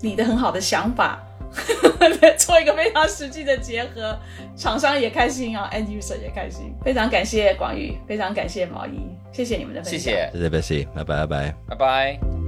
Speaker 1: 你的很好的想法 (laughs) 做一个非常实际的结合，厂商也开心啊，end user 也开心。非常感谢广宇，非常感谢毛衣，谢谢你们的分享。
Speaker 2: 谢谢，
Speaker 3: 谢谢 Bessy，拜拜拜拜。
Speaker 2: 拜拜。